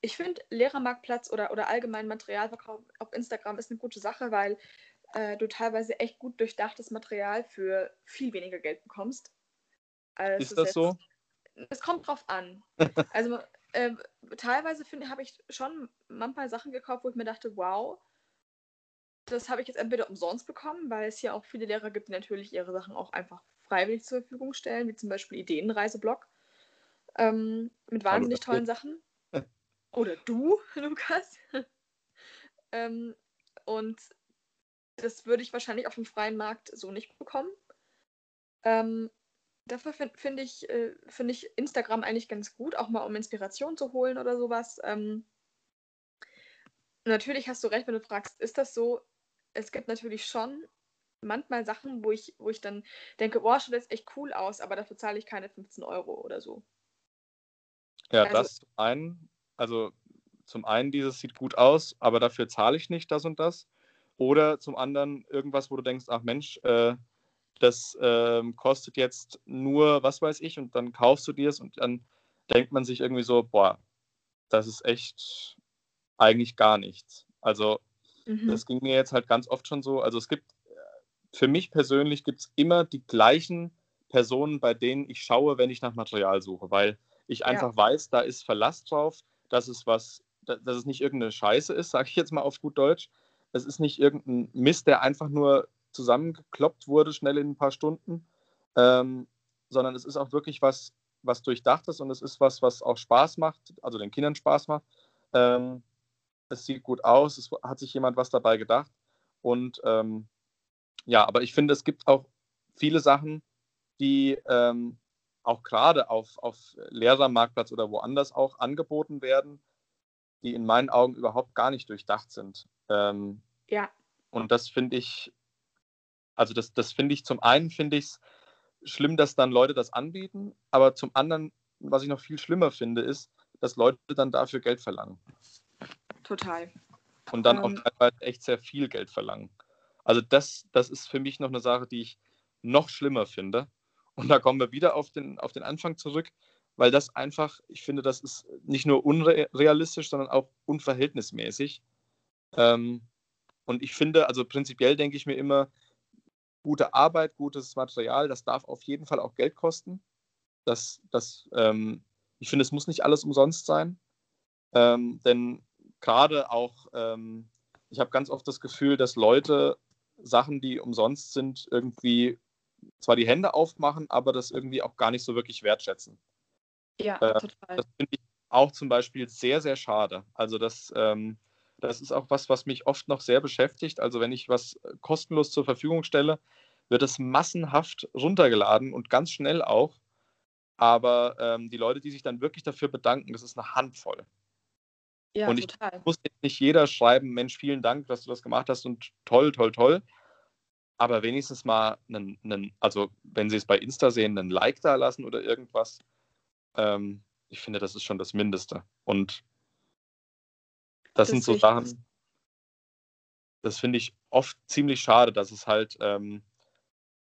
ich finde Lehrermarktplatz oder, oder allgemein Materialverkauf auf Instagram ist eine gute Sache, weil äh, du teilweise echt gut durchdachtes Material für viel weniger Geld bekommst. Also ist das jetzt, so? Es kommt drauf an. also äh, teilweise habe ich schon manchmal Sachen gekauft, wo ich mir dachte, wow, das habe ich jetzt entweder umsonst bekommen, weil es hier auch viele Lehrer gibt, die natürlich ihre Sachen auch einfach freiwillig zur Verfügung stellen, wie zum Beispiel Ideenreiseblog. Ähm, mit wahnsinnig tollen Sachen. Oder du, Lukas. ähm, und das würde ich wahrscheinlich auf dem freien Markt so nicht bekommen. Ähm, dafür finde find ich, äh, find ich Instagram eigentlich ganz gut, auch mal um Inspiration zu holen oder sowas. Ähm, natürlich hast du recht, wenn du fragst, ist das so? Es gibt natürlich schon manchmal Sachen, wo ich, wo ich dann denke, boah, schaut das echt cool aus, aber dafür zahle ich keine 15 Euro oder so. Ja, also, das ein, also zum einen, dieses sieht gut aus, aber dafür zahle ich nicht das und das. Oder zum anderen irgendwas, wo du denkst, ach Mensch, äh, das ähm, kostet jetzt nur, was weiß ich, und dann kaufst du dir es und dann denkt man sich irgendwie so, boah, das ist echt eigentlich gar nichts. Also mhm. das ging mir jetzt halt ganz oft schon so. Also es gibt, für mich persönlich gibt es immer die gleichen Personen, bei denen ich schaue, wenn ich nach Material suche, weil ich einfach ja. weiß, da ist Verlass drauf, dass es was, dass es nicht irgendeine Scheiße ist, sage ich jetzt mal auf gut Deutsch. Es ist nicht irgendein Mist, der einfach nur zusammengekloppt wurde, schnell in ein paar Stunden, ähm, sondern es ist auch wirklich was, was durchdacht ist und es ist was, was auch Spaß macht, also den Kindern Spaß macht. Ähm, es sieht gut aus, es hat sich jemand was dabei gedacht. Und ähm, ja, aber ich finde, es gibt auch viele Sachen, die ähm, auch gerade auf, auf Lehrermarktplatz oder woanders auch angeboten werden, die in meinen Augen überhaupt gar nicht durchdacht sind. Ähm, ja. Und das finde ich, also das, das finde ich, zum einen finde ich es schlimm, dass dann Leute das anbieten, aber zum anderen, was ich noch viel schlimmer finde, ist, dass Leute dann dafür Geld verlangen. Total. Und dann ähm, auch teilweise echt sehr viel Geld verlangen. Also das, das ist für mich noch eine Sache, die ich noch schlimmer finde. Und da kommen wir wieder auf den, auf den Anfang zurück, weil das einfach, ich finde, das ist nicht nur unrealistisch, sondern auch unverhältnismäßig. Ähm, und ich finde, also prinzipiell denke ich mir immer, gute Arbeit, gutes Material, das darf auf jeden Fall auch Geld kosten. Das, das, ähm, ich finde, es muss nicht alles umsonst sein. Ähm, denn gerade auch, ähm, ich habe ganz oft das Gefühl, dass Leute Sachen, die umsonst sind, irgendwie zwar die Hände aufmachen, aber das irgendwie auch gar nicht so wirklich wertschätzen. Ja, äh, total. Das finde ich auch zum Beispiel sehr, sehr schade. Also das, ähm, das ist auch was, was mich oft noch sehr beschäftigt. Also wenn ich was kostenlos zur Verfügung stelle, wird es massenhaft runtergeladen und ganz schnell auch. Aber ähm, die Leute, die sich dann wirklich dafür bedanken, das ist eine Handvoll. Ja, und ich total. muss jetzt nicht jeder schreiben, Mensch, vielen Dank, dass du das gemacht hast und toll, toll, toll. Aber wenigstens mal einen, einen also wenn Sie es bei Insta sehen, einen Like da lassen oder irgendwas. Ähm, ich finde, das ist schon das Mindeste. Und das, das sind so Sachen, das finde ich oft ziemlich schade, dass es halt, ähm,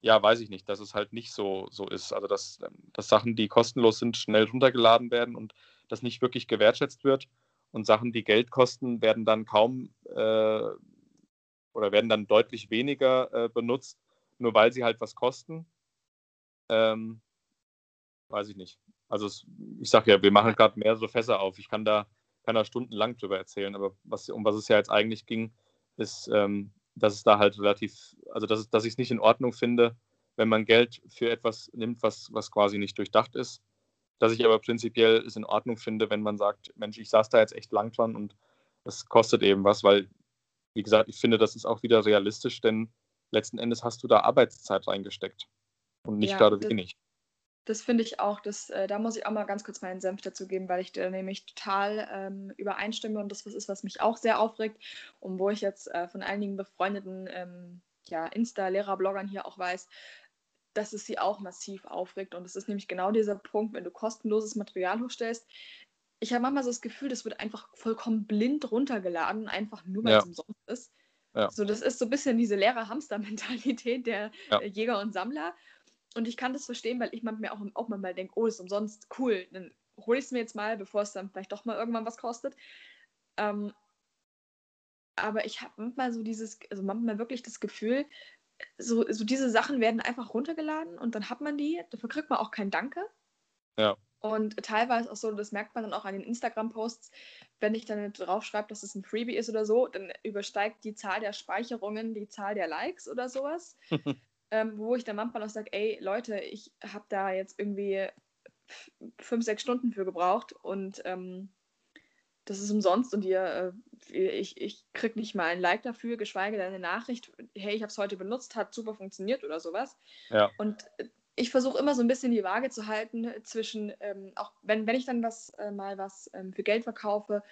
ja, weiß ich nicht, dass es halt nicht so, so ist. Also, dass, ähm, dass Sachen, die kostenlos sind, schnell runtergeladen werden und das nicht wirklich gewertschätzt wird. Und Sachen, die Geld kosten, werden dann kaum äh, oder werden dann deutlich weniger äh, benutzt, nur weil sie halt was kosten. Ähm, weiß ich nicht. Also es, ich sage ja, wir machen gerade mehrere Fässer auf. Ich kann da kann da stundenlang drüber erzählen, aber was, um was es ja jetzt eigentlich ging, ist, ähm, dass es da halt relativ, also dass, dass ich es nicht in Ordnung finde, wenn man Geld für etwas nimmt, was, was quasi nicht durchdacht ist. Dass ich aber prinzipiell es in Ordnung finde, wenn man sagt, Mensch, ich saß da jetzt echt lang dran und es kostet eben was, weil, wie gesagt, ich finde, das ist auch wieder realistisch, denn letzten Endes hast du da Arbeitszeit reingesteckt und nicht ja, gerade wenig. Das finde ich auch, das, äh, da muss ich auch mal ganz kurz meinen Senf dazu geben, weil ich da nämlich total ähm, übereinstimme und das was ist, was mich auch sehr aufregt und wo ich jetzt äh, von einigen befreundeten ähm, ja, Insta-Lehrer-Bloggern hier auch weiß, dass es sie auch massiv aufregt. Und es ist nämlich genau dieser Punkt, wenn du kostenloses Material hochstellst. Ich habe manchmal so das Gefühl, das wird einfach vollkommen blind runtergeladen, einfach nur weil ja. es umsonst ist. Ja. So, das ist so ein bisschen diese Lehrer-Hamster-Mentalität der ja. Jäger und Sammler. Und ich kann das verstehen, weil ich mir auch, auch mal denke, oh, ist umsonst, cool, dann hole ich es mir jetzt mal, bevor es dann vielleicht doch mal irgendwann was kostet. Ähm, aber ich habe manchmal so dieses, also manchmal wirklich das Gefühl, so, so diese Sachen werden einfach runtergeladen und dann hat man die, dafür kriegt man auch kein Danke. Ja. Und teilweise auch so, das merkt man dann auch an den Instagram-Posts, wenn ich dann draufschreibe, dass es ein Freebie ist oder so, dann übersteigt die Zahl der Speicherungen die Zahl der Likes oder sowas. ähm, wo ich dann manchmal auch sage, ey Leute, ich habe da jetzt irgendwie fünf, sechs Stunden für gebraucht und ähm, das ist umsonst und ihr, äh, ich, ich krieg nicht mal ein Like dafür, geschweige denn eine Nachricht, hey, ich habe es heute benutzt, hat super funktioniert oder sowas. Ja. Und ich versuche immer so ein bisschen die Waage zu halten zwischen, ähm, auch wenn, wenn ich dann was äh, mal was ähm, für Geld verkaufe,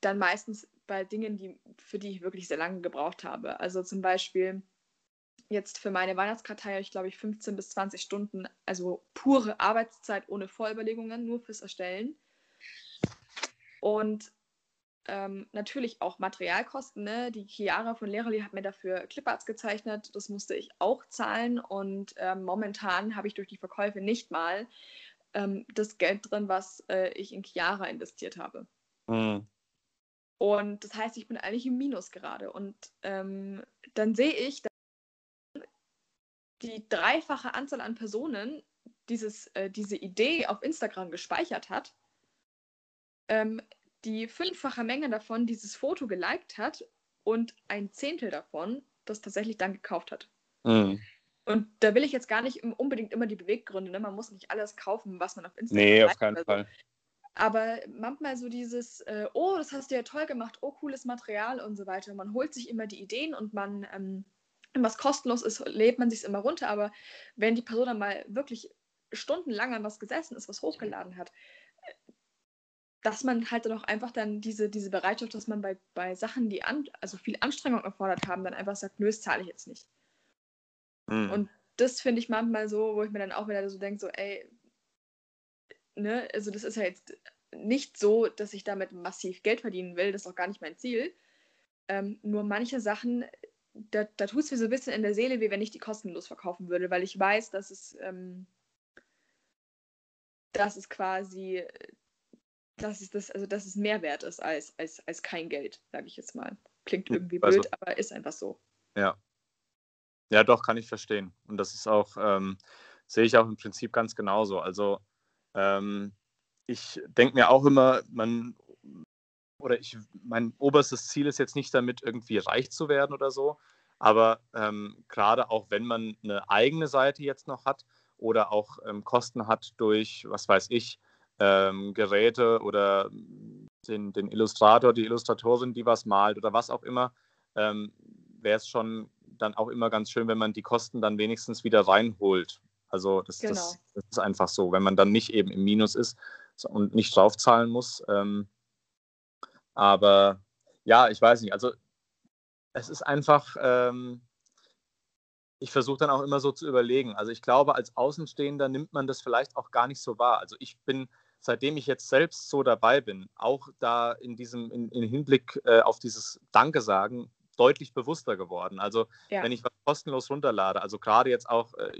dann meistens bei Dingen, die, für die ich wirklich sehr lange gebraucht habe. Also zum Beispiel jetzt für meine Weihnachtskartei, ich glaube ich 15 bis 20 Stunden, also pure Arbeitszeit ohne Vorüberlegungen, nur fürs Erstellen. Und ähm, natürlich auch Materialkosten. Ne? Die Chiara von Lehrerli hat mir dafür Cliparts gezeichnet. Das musste ich auch zahlen. Und ähm, momentan habe ich durch die Verkäufe nicht mal ähm, das Geld drin, was äh, ich in Chiara investiert habe. Mhm. Und das heißt, ich bin eigentlich im Minus gerade. Und ähm, dann sehe ich, dass die dreifache Anzahl an Personen dieses, äh, diese Idee auf Instagram gespeichert hat, ähm, die fünffache Menge davon dieses Foto geliked hat und ein Zehntel davon das tatsächlich dann gekauft hat. Mhm. Und da will ich jetzt gar nicht unbedingt immer die Beweggründe, ne? man muss nicht alles kaufen, was man auf Instagram Nee, auf keinen Fall. Aber manchmal so dieses, äh, oh, das hast du ja toll gemacht, oh, cooles Material und so weiter. Man holt sich immer die Ideen und man, ähm, was kostenlos ist, lädt man sich immer runter. Aber wenn die Person dann mal wirklich stundenlang an was gesessen ist, was hochgeladen hat, dass man halt dann auch einfach dann diese, diese Bereitschaft, dass man bei, bei Sachen, die an, also viel Anstrengung erfordert haben, dann einfach sagt, nö, das zahle ich jetzt nicht. Mhm. Und das finde ich manchmal so, wo ich mir dann auch wieder so denke, so, ey, ne, also das ist ja jetzt nicht so, dass ich damit massiv Geld verdienen will, das ist auch gar nicht mein Ziel. Ähm, nur manche Sachen, da, da tut es mir so ein bisschen in der Seele, wie wenn ich die kostenlos verkaufen würde, weil ich weiß, dass es, ähm, dass es quasi, dass es das, also dass es mehr wert ist als, als, als kein Geld, sage ich jetzt mal. Klingt irgendwie also, blöd, aber ist einfach so. Ja. Ja, doch, kann ich verstehen. Und das ist auch, ähm, sehe ich auch im Prinzip ganz genauso. Also ähm, ich denke mir auch immer, man oder ich, mein oberstes Ziel ist jetzt nicht damit, irgendwie reich zu werden oder so, aber ähm, gerade auch wenn man eine eigene Seite jetzt noch hat oder auch ähm, Kosten hat durch, was weiß ich, ähm, Geräte oder den, den, Illustrator, die Illustratorin, die was malt oder was auch immer, ähm, wäre es schon dann auch immer ganz schön, wenn man die Kosten dann wenigstens wieder reinholt. Also das, genau. das, das, ist einfach so, wenn man dann nicht eben im Minus ist und nicht draufzahlen muss. Ähm, aber ja, ich weiß nicht. Also es ist einfach, ähm, ich versuche dann auch immer so zu überlegen. Also ich glaube, als Außenstehender nimmt man das vielleicht auch gar nicht so wahr. Also ich bin, seitdem ich jetzt selbst so dabei bin, auch da in diesem, in, in Hinblick äh, auf dieses Danke sagen, deutlich bewusster geworden. Also ja. wenn ich was kostenlos runterlade, also gerade jetzt auch, äh,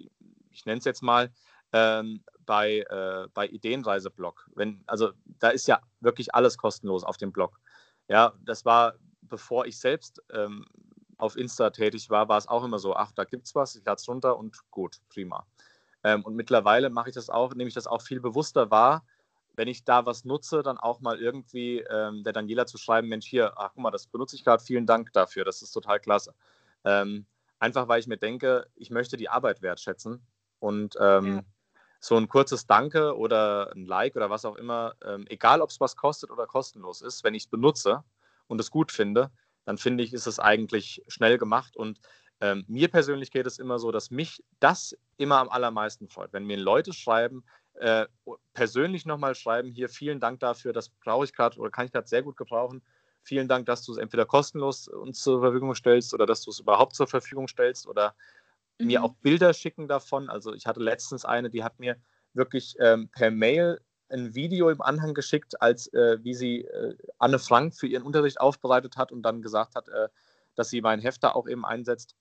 ich nenne es jetzt mal, ähm, bei, äh, bei Ideenreiseblog. Wenn, also da ist ja wirklich alles kostenlos auf dem Blog. Ja, das war, bevor ich selbst ähm, auf Insta tätig war, war es auch immer so, ach, da gibt's was, ich lade es runter und gut, prima. Ähm, und mittlerweile mache ich das auch, nehme ich das auch viel bewusster wahr, wenn ich da was nutze, dann auch mal irgendwie ähm, der Daniela zu schreiben, Mensch, hier, ach guck mal, das benutze ich gerade, vielen Dank dafür, das ist total klasse. Ähm, einfach weil ich mir denke, ich möchte die Arbeit wertschätzen und ähm, ja. So ein kurzes Danke oder ein Like oder was auch immer, ähm, egal ob es was kostet oder kostenlos ist, wenn ich es benutze und es gut finde, dann finde ich, ist es eigentlich schnell gemacht und ähm, mir persönlich geht es immer so, dass mich das immer am allermeisten freut. Wenn mir Leute schreiben, äh, persönlich nochmal schreiben, hier vielen Dank dafür, das brauche ich gerade oder kann ich gerade sehr gut gebrauchen. Vielen Dank, dass du es entweder kostenlos uns zur Verfügung stellst oder dass du es überhaupt zur Verfügung stellst oder mhm. mir auch Bilder schicken davon. Also ich hatte letztens eine, die hat mir wirklich ähm, per Mail ein Video im Anhang geschickt, als äh, wie sie äh, Anne Frank für ihren Unterricht aufbereitet hat und dann gesagt hat, äh, dass sie meinen Hefter auch eben einsetzt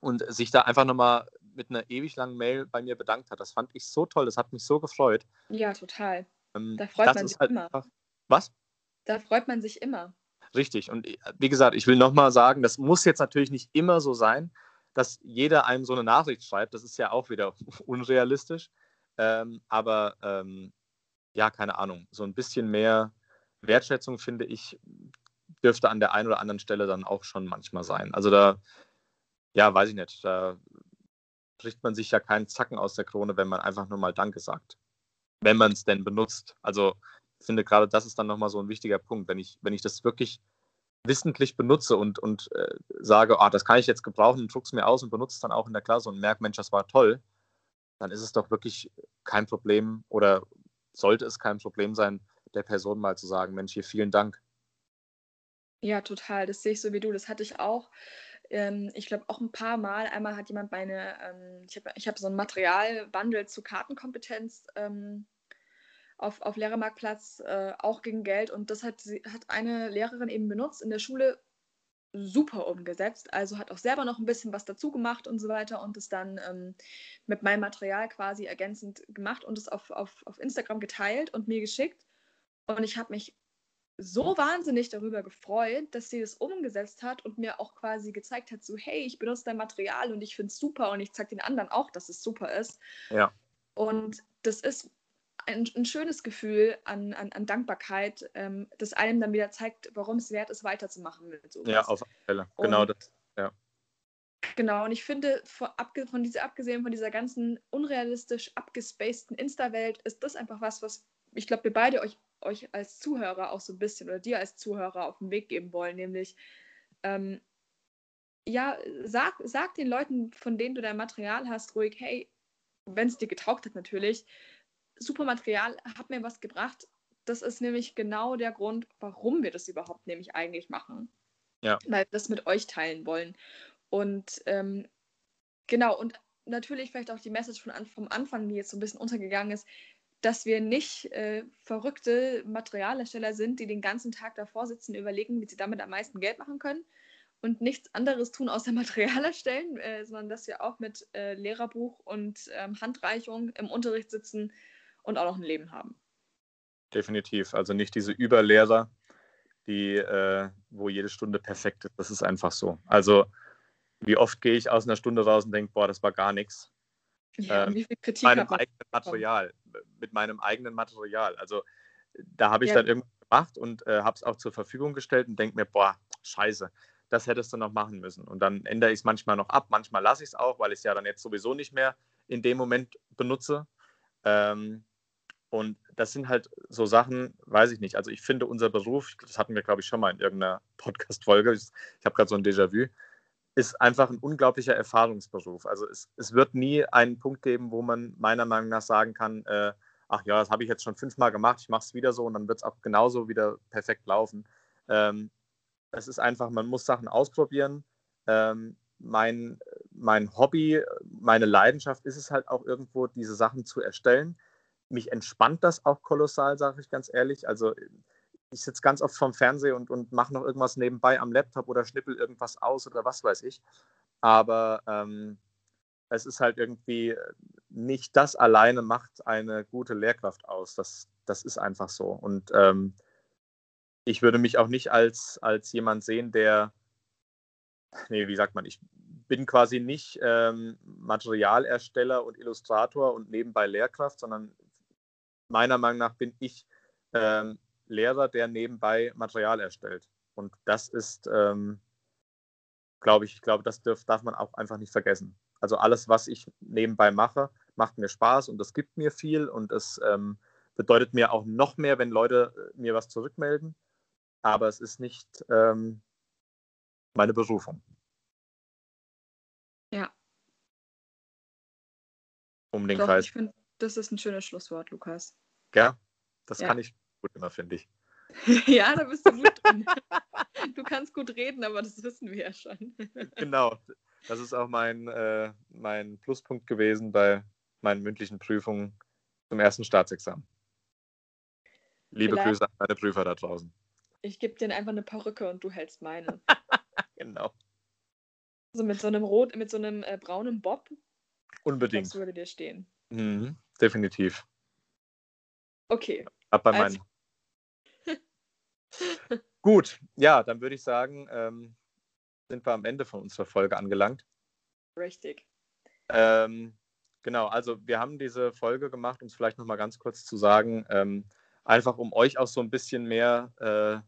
und sich da einfach nochmal mit einer ewig langen Mail bei mir bedankt hat. Das fand ich so toll, das hat mich so gefreut. Ja, total. Ähm, da freut man sich halt immer. Einfach, was? Da freut man sich immer. Richtig. Und äh, wie gesagt, ich will nochmal sagen, das muss jetzt natürlich nicht immer so sein, dass jeder einem so eine Nachricht schreibt. Das ist ja auch wieder unrealistisch. Ähm, aber ähm, ja, keine Ahnung. So ein bisschen mehr Wertschätzung, finde ich, dürfte an der einen oder anderen Stelle dann auch schon manchmal sein. Also da, ja, weiß ich nicht. Da bricht man sich ja keinen Zacken aus der Krone, wenn man einfach nur mal Danke sagt. Wenn man es denn benutzt. Also ich finde gerade, das ist dann nochmal so ein wichtiger Punkt. Wenn ich, wenn ich das wirklich wissentlich benutze und, und äh, sage, ah, das kann ich jetzt gebrauchen und druck es mir aus und benutze es dann auch in der Klasse und merke, Mensch, das war toll, dann ist es doch wirklich kein Problem oder sollte es kein Problem sein, der Person mal zu sagen, Mensch, hier vielen Dank. Ja, total. Das sehe ich so wie du. Das hatte ich auch ähm, ich glaube auch ein paar Mal. Einmal hat jemand meine, ähm, ich habe ich hab so ein Materialbundle zu Kartenkompetenz ähm, auf, auf Lehrermarktplatz äh, auch gegen Geld. Und das hat, sie, hat eine Lehrerin eben benutzt in der Schule super umgesetzt. Also hat auch selber noch ein bisschen was dazu gemacht und so weiter und es dann ähm, mit meinem Material quasi ergänzend gemacht und es auf, auf, auf Instagram geteilt und mir geschickt. Und ich habe mich so wahnsinnig darüber gefreut, dass sie das umgesetzt hat und mir auch quasi gezeigt hat, so hey, ich benutze dein Material und ich finde es super und ich zeige den anderen auch, dass es super ist. Ja. Und das ist ein, ein schönes Gefühl an, an, an Dankbarkeit, ähm, das einem dann wieder zeigt, warum es wert ist, weiterzumachen mit sowas. Ja, auf alle Fälle. Genau das. Ja. Genau, und ich finde, von, von dieser, abgesehen von dieser ganzen unrealistisch abgespaceden Insta-Welt, ist das einfach was, was ich glaube, wir beide euch, euch als Zuhörer auch so ein bisschen oder dir als Zuhörer auf den Weg geben wollen, nämlich ähm, ja, sag, sag den Leuten, von denen du dein Material hast, ruhig, hey, wenn es dir getaugt hat natürlich, super Material, hat mir was gebracht. Das ist nämlich genau der Grund, warum wir das überhaupt nämlich eigentlich machen. Ja. Weil wir das mit euch teilen wollen. Und ähm, genau, und natürlich vielleicht auch die Message von, vom Anfang, die jetzt so ein bisschen untergegangen ist, dass wir nicht äh, verrückte Materialersteller sind, die den ganzen Tag davor sitzen überlegen, wie sie damit am meisten Geld machen können und nichts anderes tun außer Material erstellen, äh, sondern dass wir auch mit äh, Lehrerbuch und ähm, Handreichung im Unterricht sitzen und auch noch ein Leben haben. Definitiv. Also nicht diese Überlehrer, die, äh, wo jede Stunde perfekt ist. Das ist einfach so. Also wie oft gehe ich aus einer Stunde raus und denke, boah, das war gar nichts. Ja, ähm, wie viel Kritik meinem eigenen Material, mit meinem eigenen Material. Also da habe ich ja. dann irgendwas gemacht und äh, habe es auch zur Verfügung gestellt und denke mir, boah, scheiße, das hättest du noch machen müssen. Und dann ändere ich es manchmal noch ab, manchmal lasse ich es auch, weil ich es ja dann jetzt sowieso nicht mehr in dem Moment benutze. Ähm, und das sind halt so Sachen, weiß ich nicht. Also ich finde unser Beruf, das hatten wir, glaube ich, schon mal in irgendeiner Podcast-Folge, ich, ich habe gerade so ein Déjà-vu, ist einfach ein unglaublicher Erfahrungsberuf. Also es, es wird nie einen Punkt geben, wo man meiner Meinung nach sagen kann, äh, ach ja, das habe ich jetzt schon fünfmal gemacht, ich mache es wieder so und dann wird es auch genauso wieder perfekt laufen. Ähm, es ist einfach, man muss Sachen ausprobieren. Ähm, mein, mein Hobby, meine Leidenschaft ist es halt auch irgendwo, diese Sachen zu erstellen mich entspannt das auch kolossal, sage ich ganz ehrlich. Also ich sitze ganz oft vorm Fernseher und, und mache noch irgendwas nebenbei am Laptop oder schnippel irgendwas aus oder was weiß ich. Aber ähm, es ist halt irgendwie nicht das alleine macht eine gute Lehrkraft aus. Das, das ist einfach so. Und ähm, ich würde mich auch nicht als, als jemand sehen, der, nee, wie sagt man, ich bin quasi nicht ähm, Materialersteller und Illustrator und nebenbei Lehrkraft, sondern meiner Meinung nach bin ich ähm, Lehrer, der nebenbei Material erstellt. Und das ist, ähm, glaube ich, ich glaube, das darf, darf man auch einfach nicht vergessen. Also alles, was ich nebenbei mache, macht mir Spaß und das gibt mir viel und es ähm, bedeutet mir auch noch mehr, wenn Leute äh, mir was zurückmelden. Aber es ist nicht ähm, meine Berufung. Ja. Um den Doch, Kreis. Ich finde, das ist ein schönes Schlusswort, Lukas. Ja, das ja. kann ich gut immer, finde ich. ja, da bist du gut drin. du kannst gut reden, aber das wissen wir ja schon. genau. Das ist auch mein, äh, mein Pluspunkt gewesen bei meinen mündlichen Prüfungen zum ersten Staatsexamen. Liebe Vielleicht. Grüße an meine Prüfer da draußen. Ich gebe dir einfach eine Perücke und du hältst meine. genau. So mit so einem rot, mit so einem äh, braunen Bob. Unbedingt. Das würde dir stehen. Mhm, definitiv. Okay. Ab bei also. Gut, ja, dann würde ich sagen, ähm, sind wir am Ende von unserer Folge angelangt. Richtig. Ähm, genau, also wir haben diese Folge gemacht, um es vielleicht nochmal ganz kurz zu sagen, ähm, einfach um euch auch so ein bisschen mehr äh,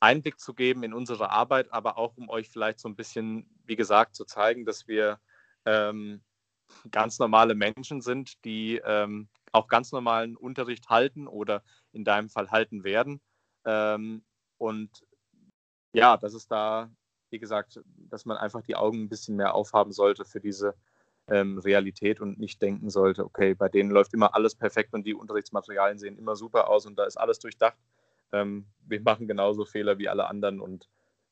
Einblick zu geben in unsere Arbeit, aber auch um euch vielleicht so ein bisschen, wie gesagt, zu zeigen, dass wir ähm, ganz normale Menschen sind, die ähm, auch ganz normalen Unterricht halten oder in deinem Fall halten werden. Ähm, und ja, dass es da, wie gesagt, dass man einfach die Augen ein bisschen mehr aufhaben sollte für diese ähm, Realität und nicht denken sollte, okay, bei denen läuft immer alles perfekt und die Unterrichtsmaterialien sehen immer super aus und da ist alles durchdacht. Ähm, wir machen genauso Fehler wie alle anderen und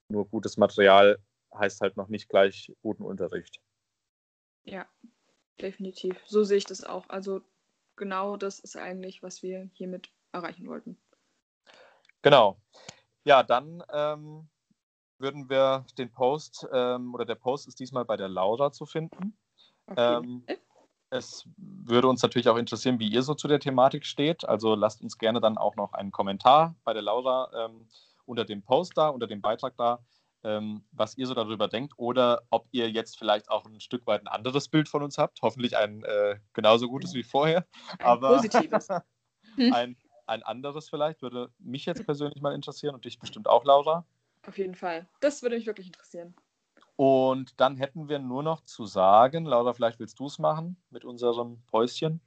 nur gutes Material heißt halt noch nicht gleich guten Unterricht. Ja, definitiv. So sehe ich das auch. Also genau das ist eigentlich, was wir hiermit erreichen wollten. Genau. Ja, dann ähm, würden wir den Post, ähm, oder der Post ist diesmal bei der Laura zu finden. Ähm, es würde uns natürlich auch interessieren, wie ihr so zu der Thematik steht. Also lasst uns gerne dann auch noch einen Kommentar bei der Laura ähm, unter dem Post da, unter dem Beitrag da, ähm, was ihr so darüber denkt oder ob ihr jetzt vielleicht auch ein Stück weit ein anderes Bild von uns habt. Hoffentlich ein äh, genauso gutes wie vorher. Ein aber positives. ein, ein anderes vielleicht würde mich jetzt persönlich mal interessieren und dich bestimmt auch, Laura. Auf jeden Fall. Das würde mich wirklich interessieren. Und dann hätten wir nur noch zu sagen, Laura, vielleicht willst du es machen mit unserem Päuschen.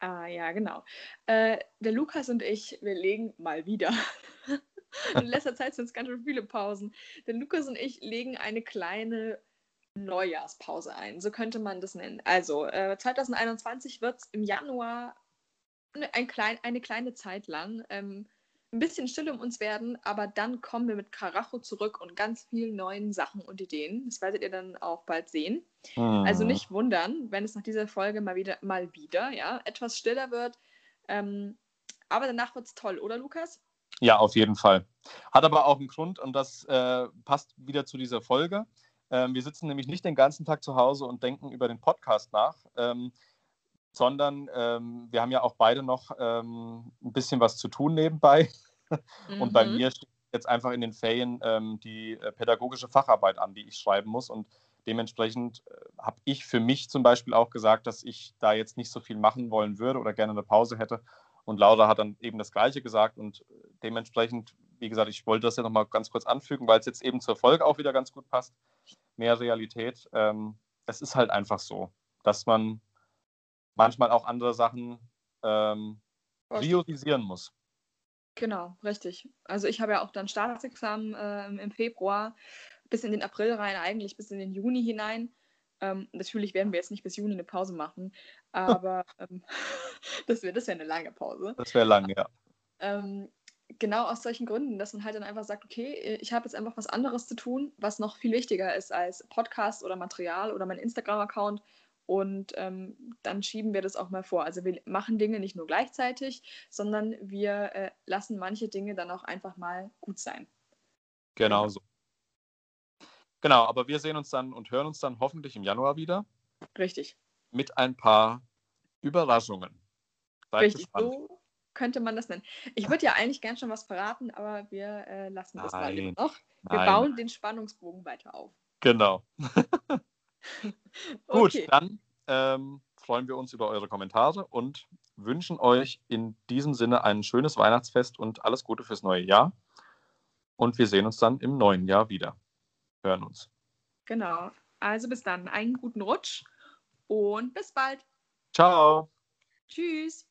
Ah ja, genau. Äh, der Lukas und ich, wir legen mal wieder. In letzter Zeit sind es ganz schön viele Pausen. Der Lukas und ich legen eine kleine Neujahrspause ein. So könnte man das nennen. Also äh, 2021 wird es im Januar ein klein, eine kleine Zeit lang ähm, ein bisschen still um uns werden, aber dann kommen wir mit Karacho zurück und ganz vielen neuen Sachen und Ideen. Das werdet ihr dann auch bald sehen. Mhm. Also nicht wundern, wenn es nach dieser Folge mal wieder, mal wieder ja, etwas stiller wird. Ähm, aber danach wird es toll, oder Lukas? Ja, auf jeden Fall. Hat aber auch einen Grund und das äh, passt wieder zu dieser Folge. Ähm, wir sitzen nämlich nicht den ganzen Tag zu Hause und denken über den Podcast nach, ähm, sondern ähm, wir haben ja auch beide noch ähm, ein bisschen was zu tun nebenbei. Mhm. Und bei mhm. mir steht jetzt einfach in den Ferien ähm, die äh, pädagogische Facharbeit an, die ich schreiben muss. Und dementsprechend äh, habe ich für mich zum Beispiel auch gesagt, dass ich da jetzt nicht so viel machen wollen würde oder gerne eine Pause hätte. Und Laura hat dann eben das Gleiche gesagt. Und dementsprechend, wie gesagt, ich wollte das ja nochmal ganz kurz anfügen, weil es jetzt eben zur Folge auch wieder ganz gut passt. Mehr Realität. Ähm, es ist halt einfach so, dass man manchmal auch andere Sachen ähm, priorisieren muss. Genau, richtig. Also ich habe ja auch dann Staatsexamen äh, im Februar bis in den April rein, eigentlich bis in den Juni hinein. Ähm, natürlich werden wir jetzt nicht bis Juni eine Pause machen, aber ähm, das wäre das wär eine lange Pause. Das wäre lang, ja. Ähm, genau aus solchen Gründen, dass man halt dann einfach sagt, okay, ich habe jetzt einfach was anderes zu tun, was noch viel wichtiger ist als Podcast oder Material oder mein Instagram-Account und ähm, dann schieben wir das auch mal vor. Also wir machen Dinge nicht nur gleichzeitig, sondern wir äh, lassen manche Dinge dann auch einfach mal gut sein. Genau so. Genau, aber wir sehen uns dann und hören uns dann hoffentlich im Januar wieder. Richtig. Mit ein paar Überraschungen. Seid Richtig, gespannt. so könnte man das nennen. Ich würde ja eigentlich gern schon was verraten, aber wir äh, lassen das mal noch. Wir Nein. bauen den Spannungsbogen weiter auf. Genau. Gut, okay. dann ähm, freuen wir uns über eure Kommentare und wünschen euch in diesem Sinne ein schönes Weihnachtsfest und alles Gute fürs neue Jahr. Und wir sehen uns dann im neuen Jahr wieder. Hören uns. Genau. Also bis dann. Einen guten Rutsch und bis bald. Ciao. Tschüss.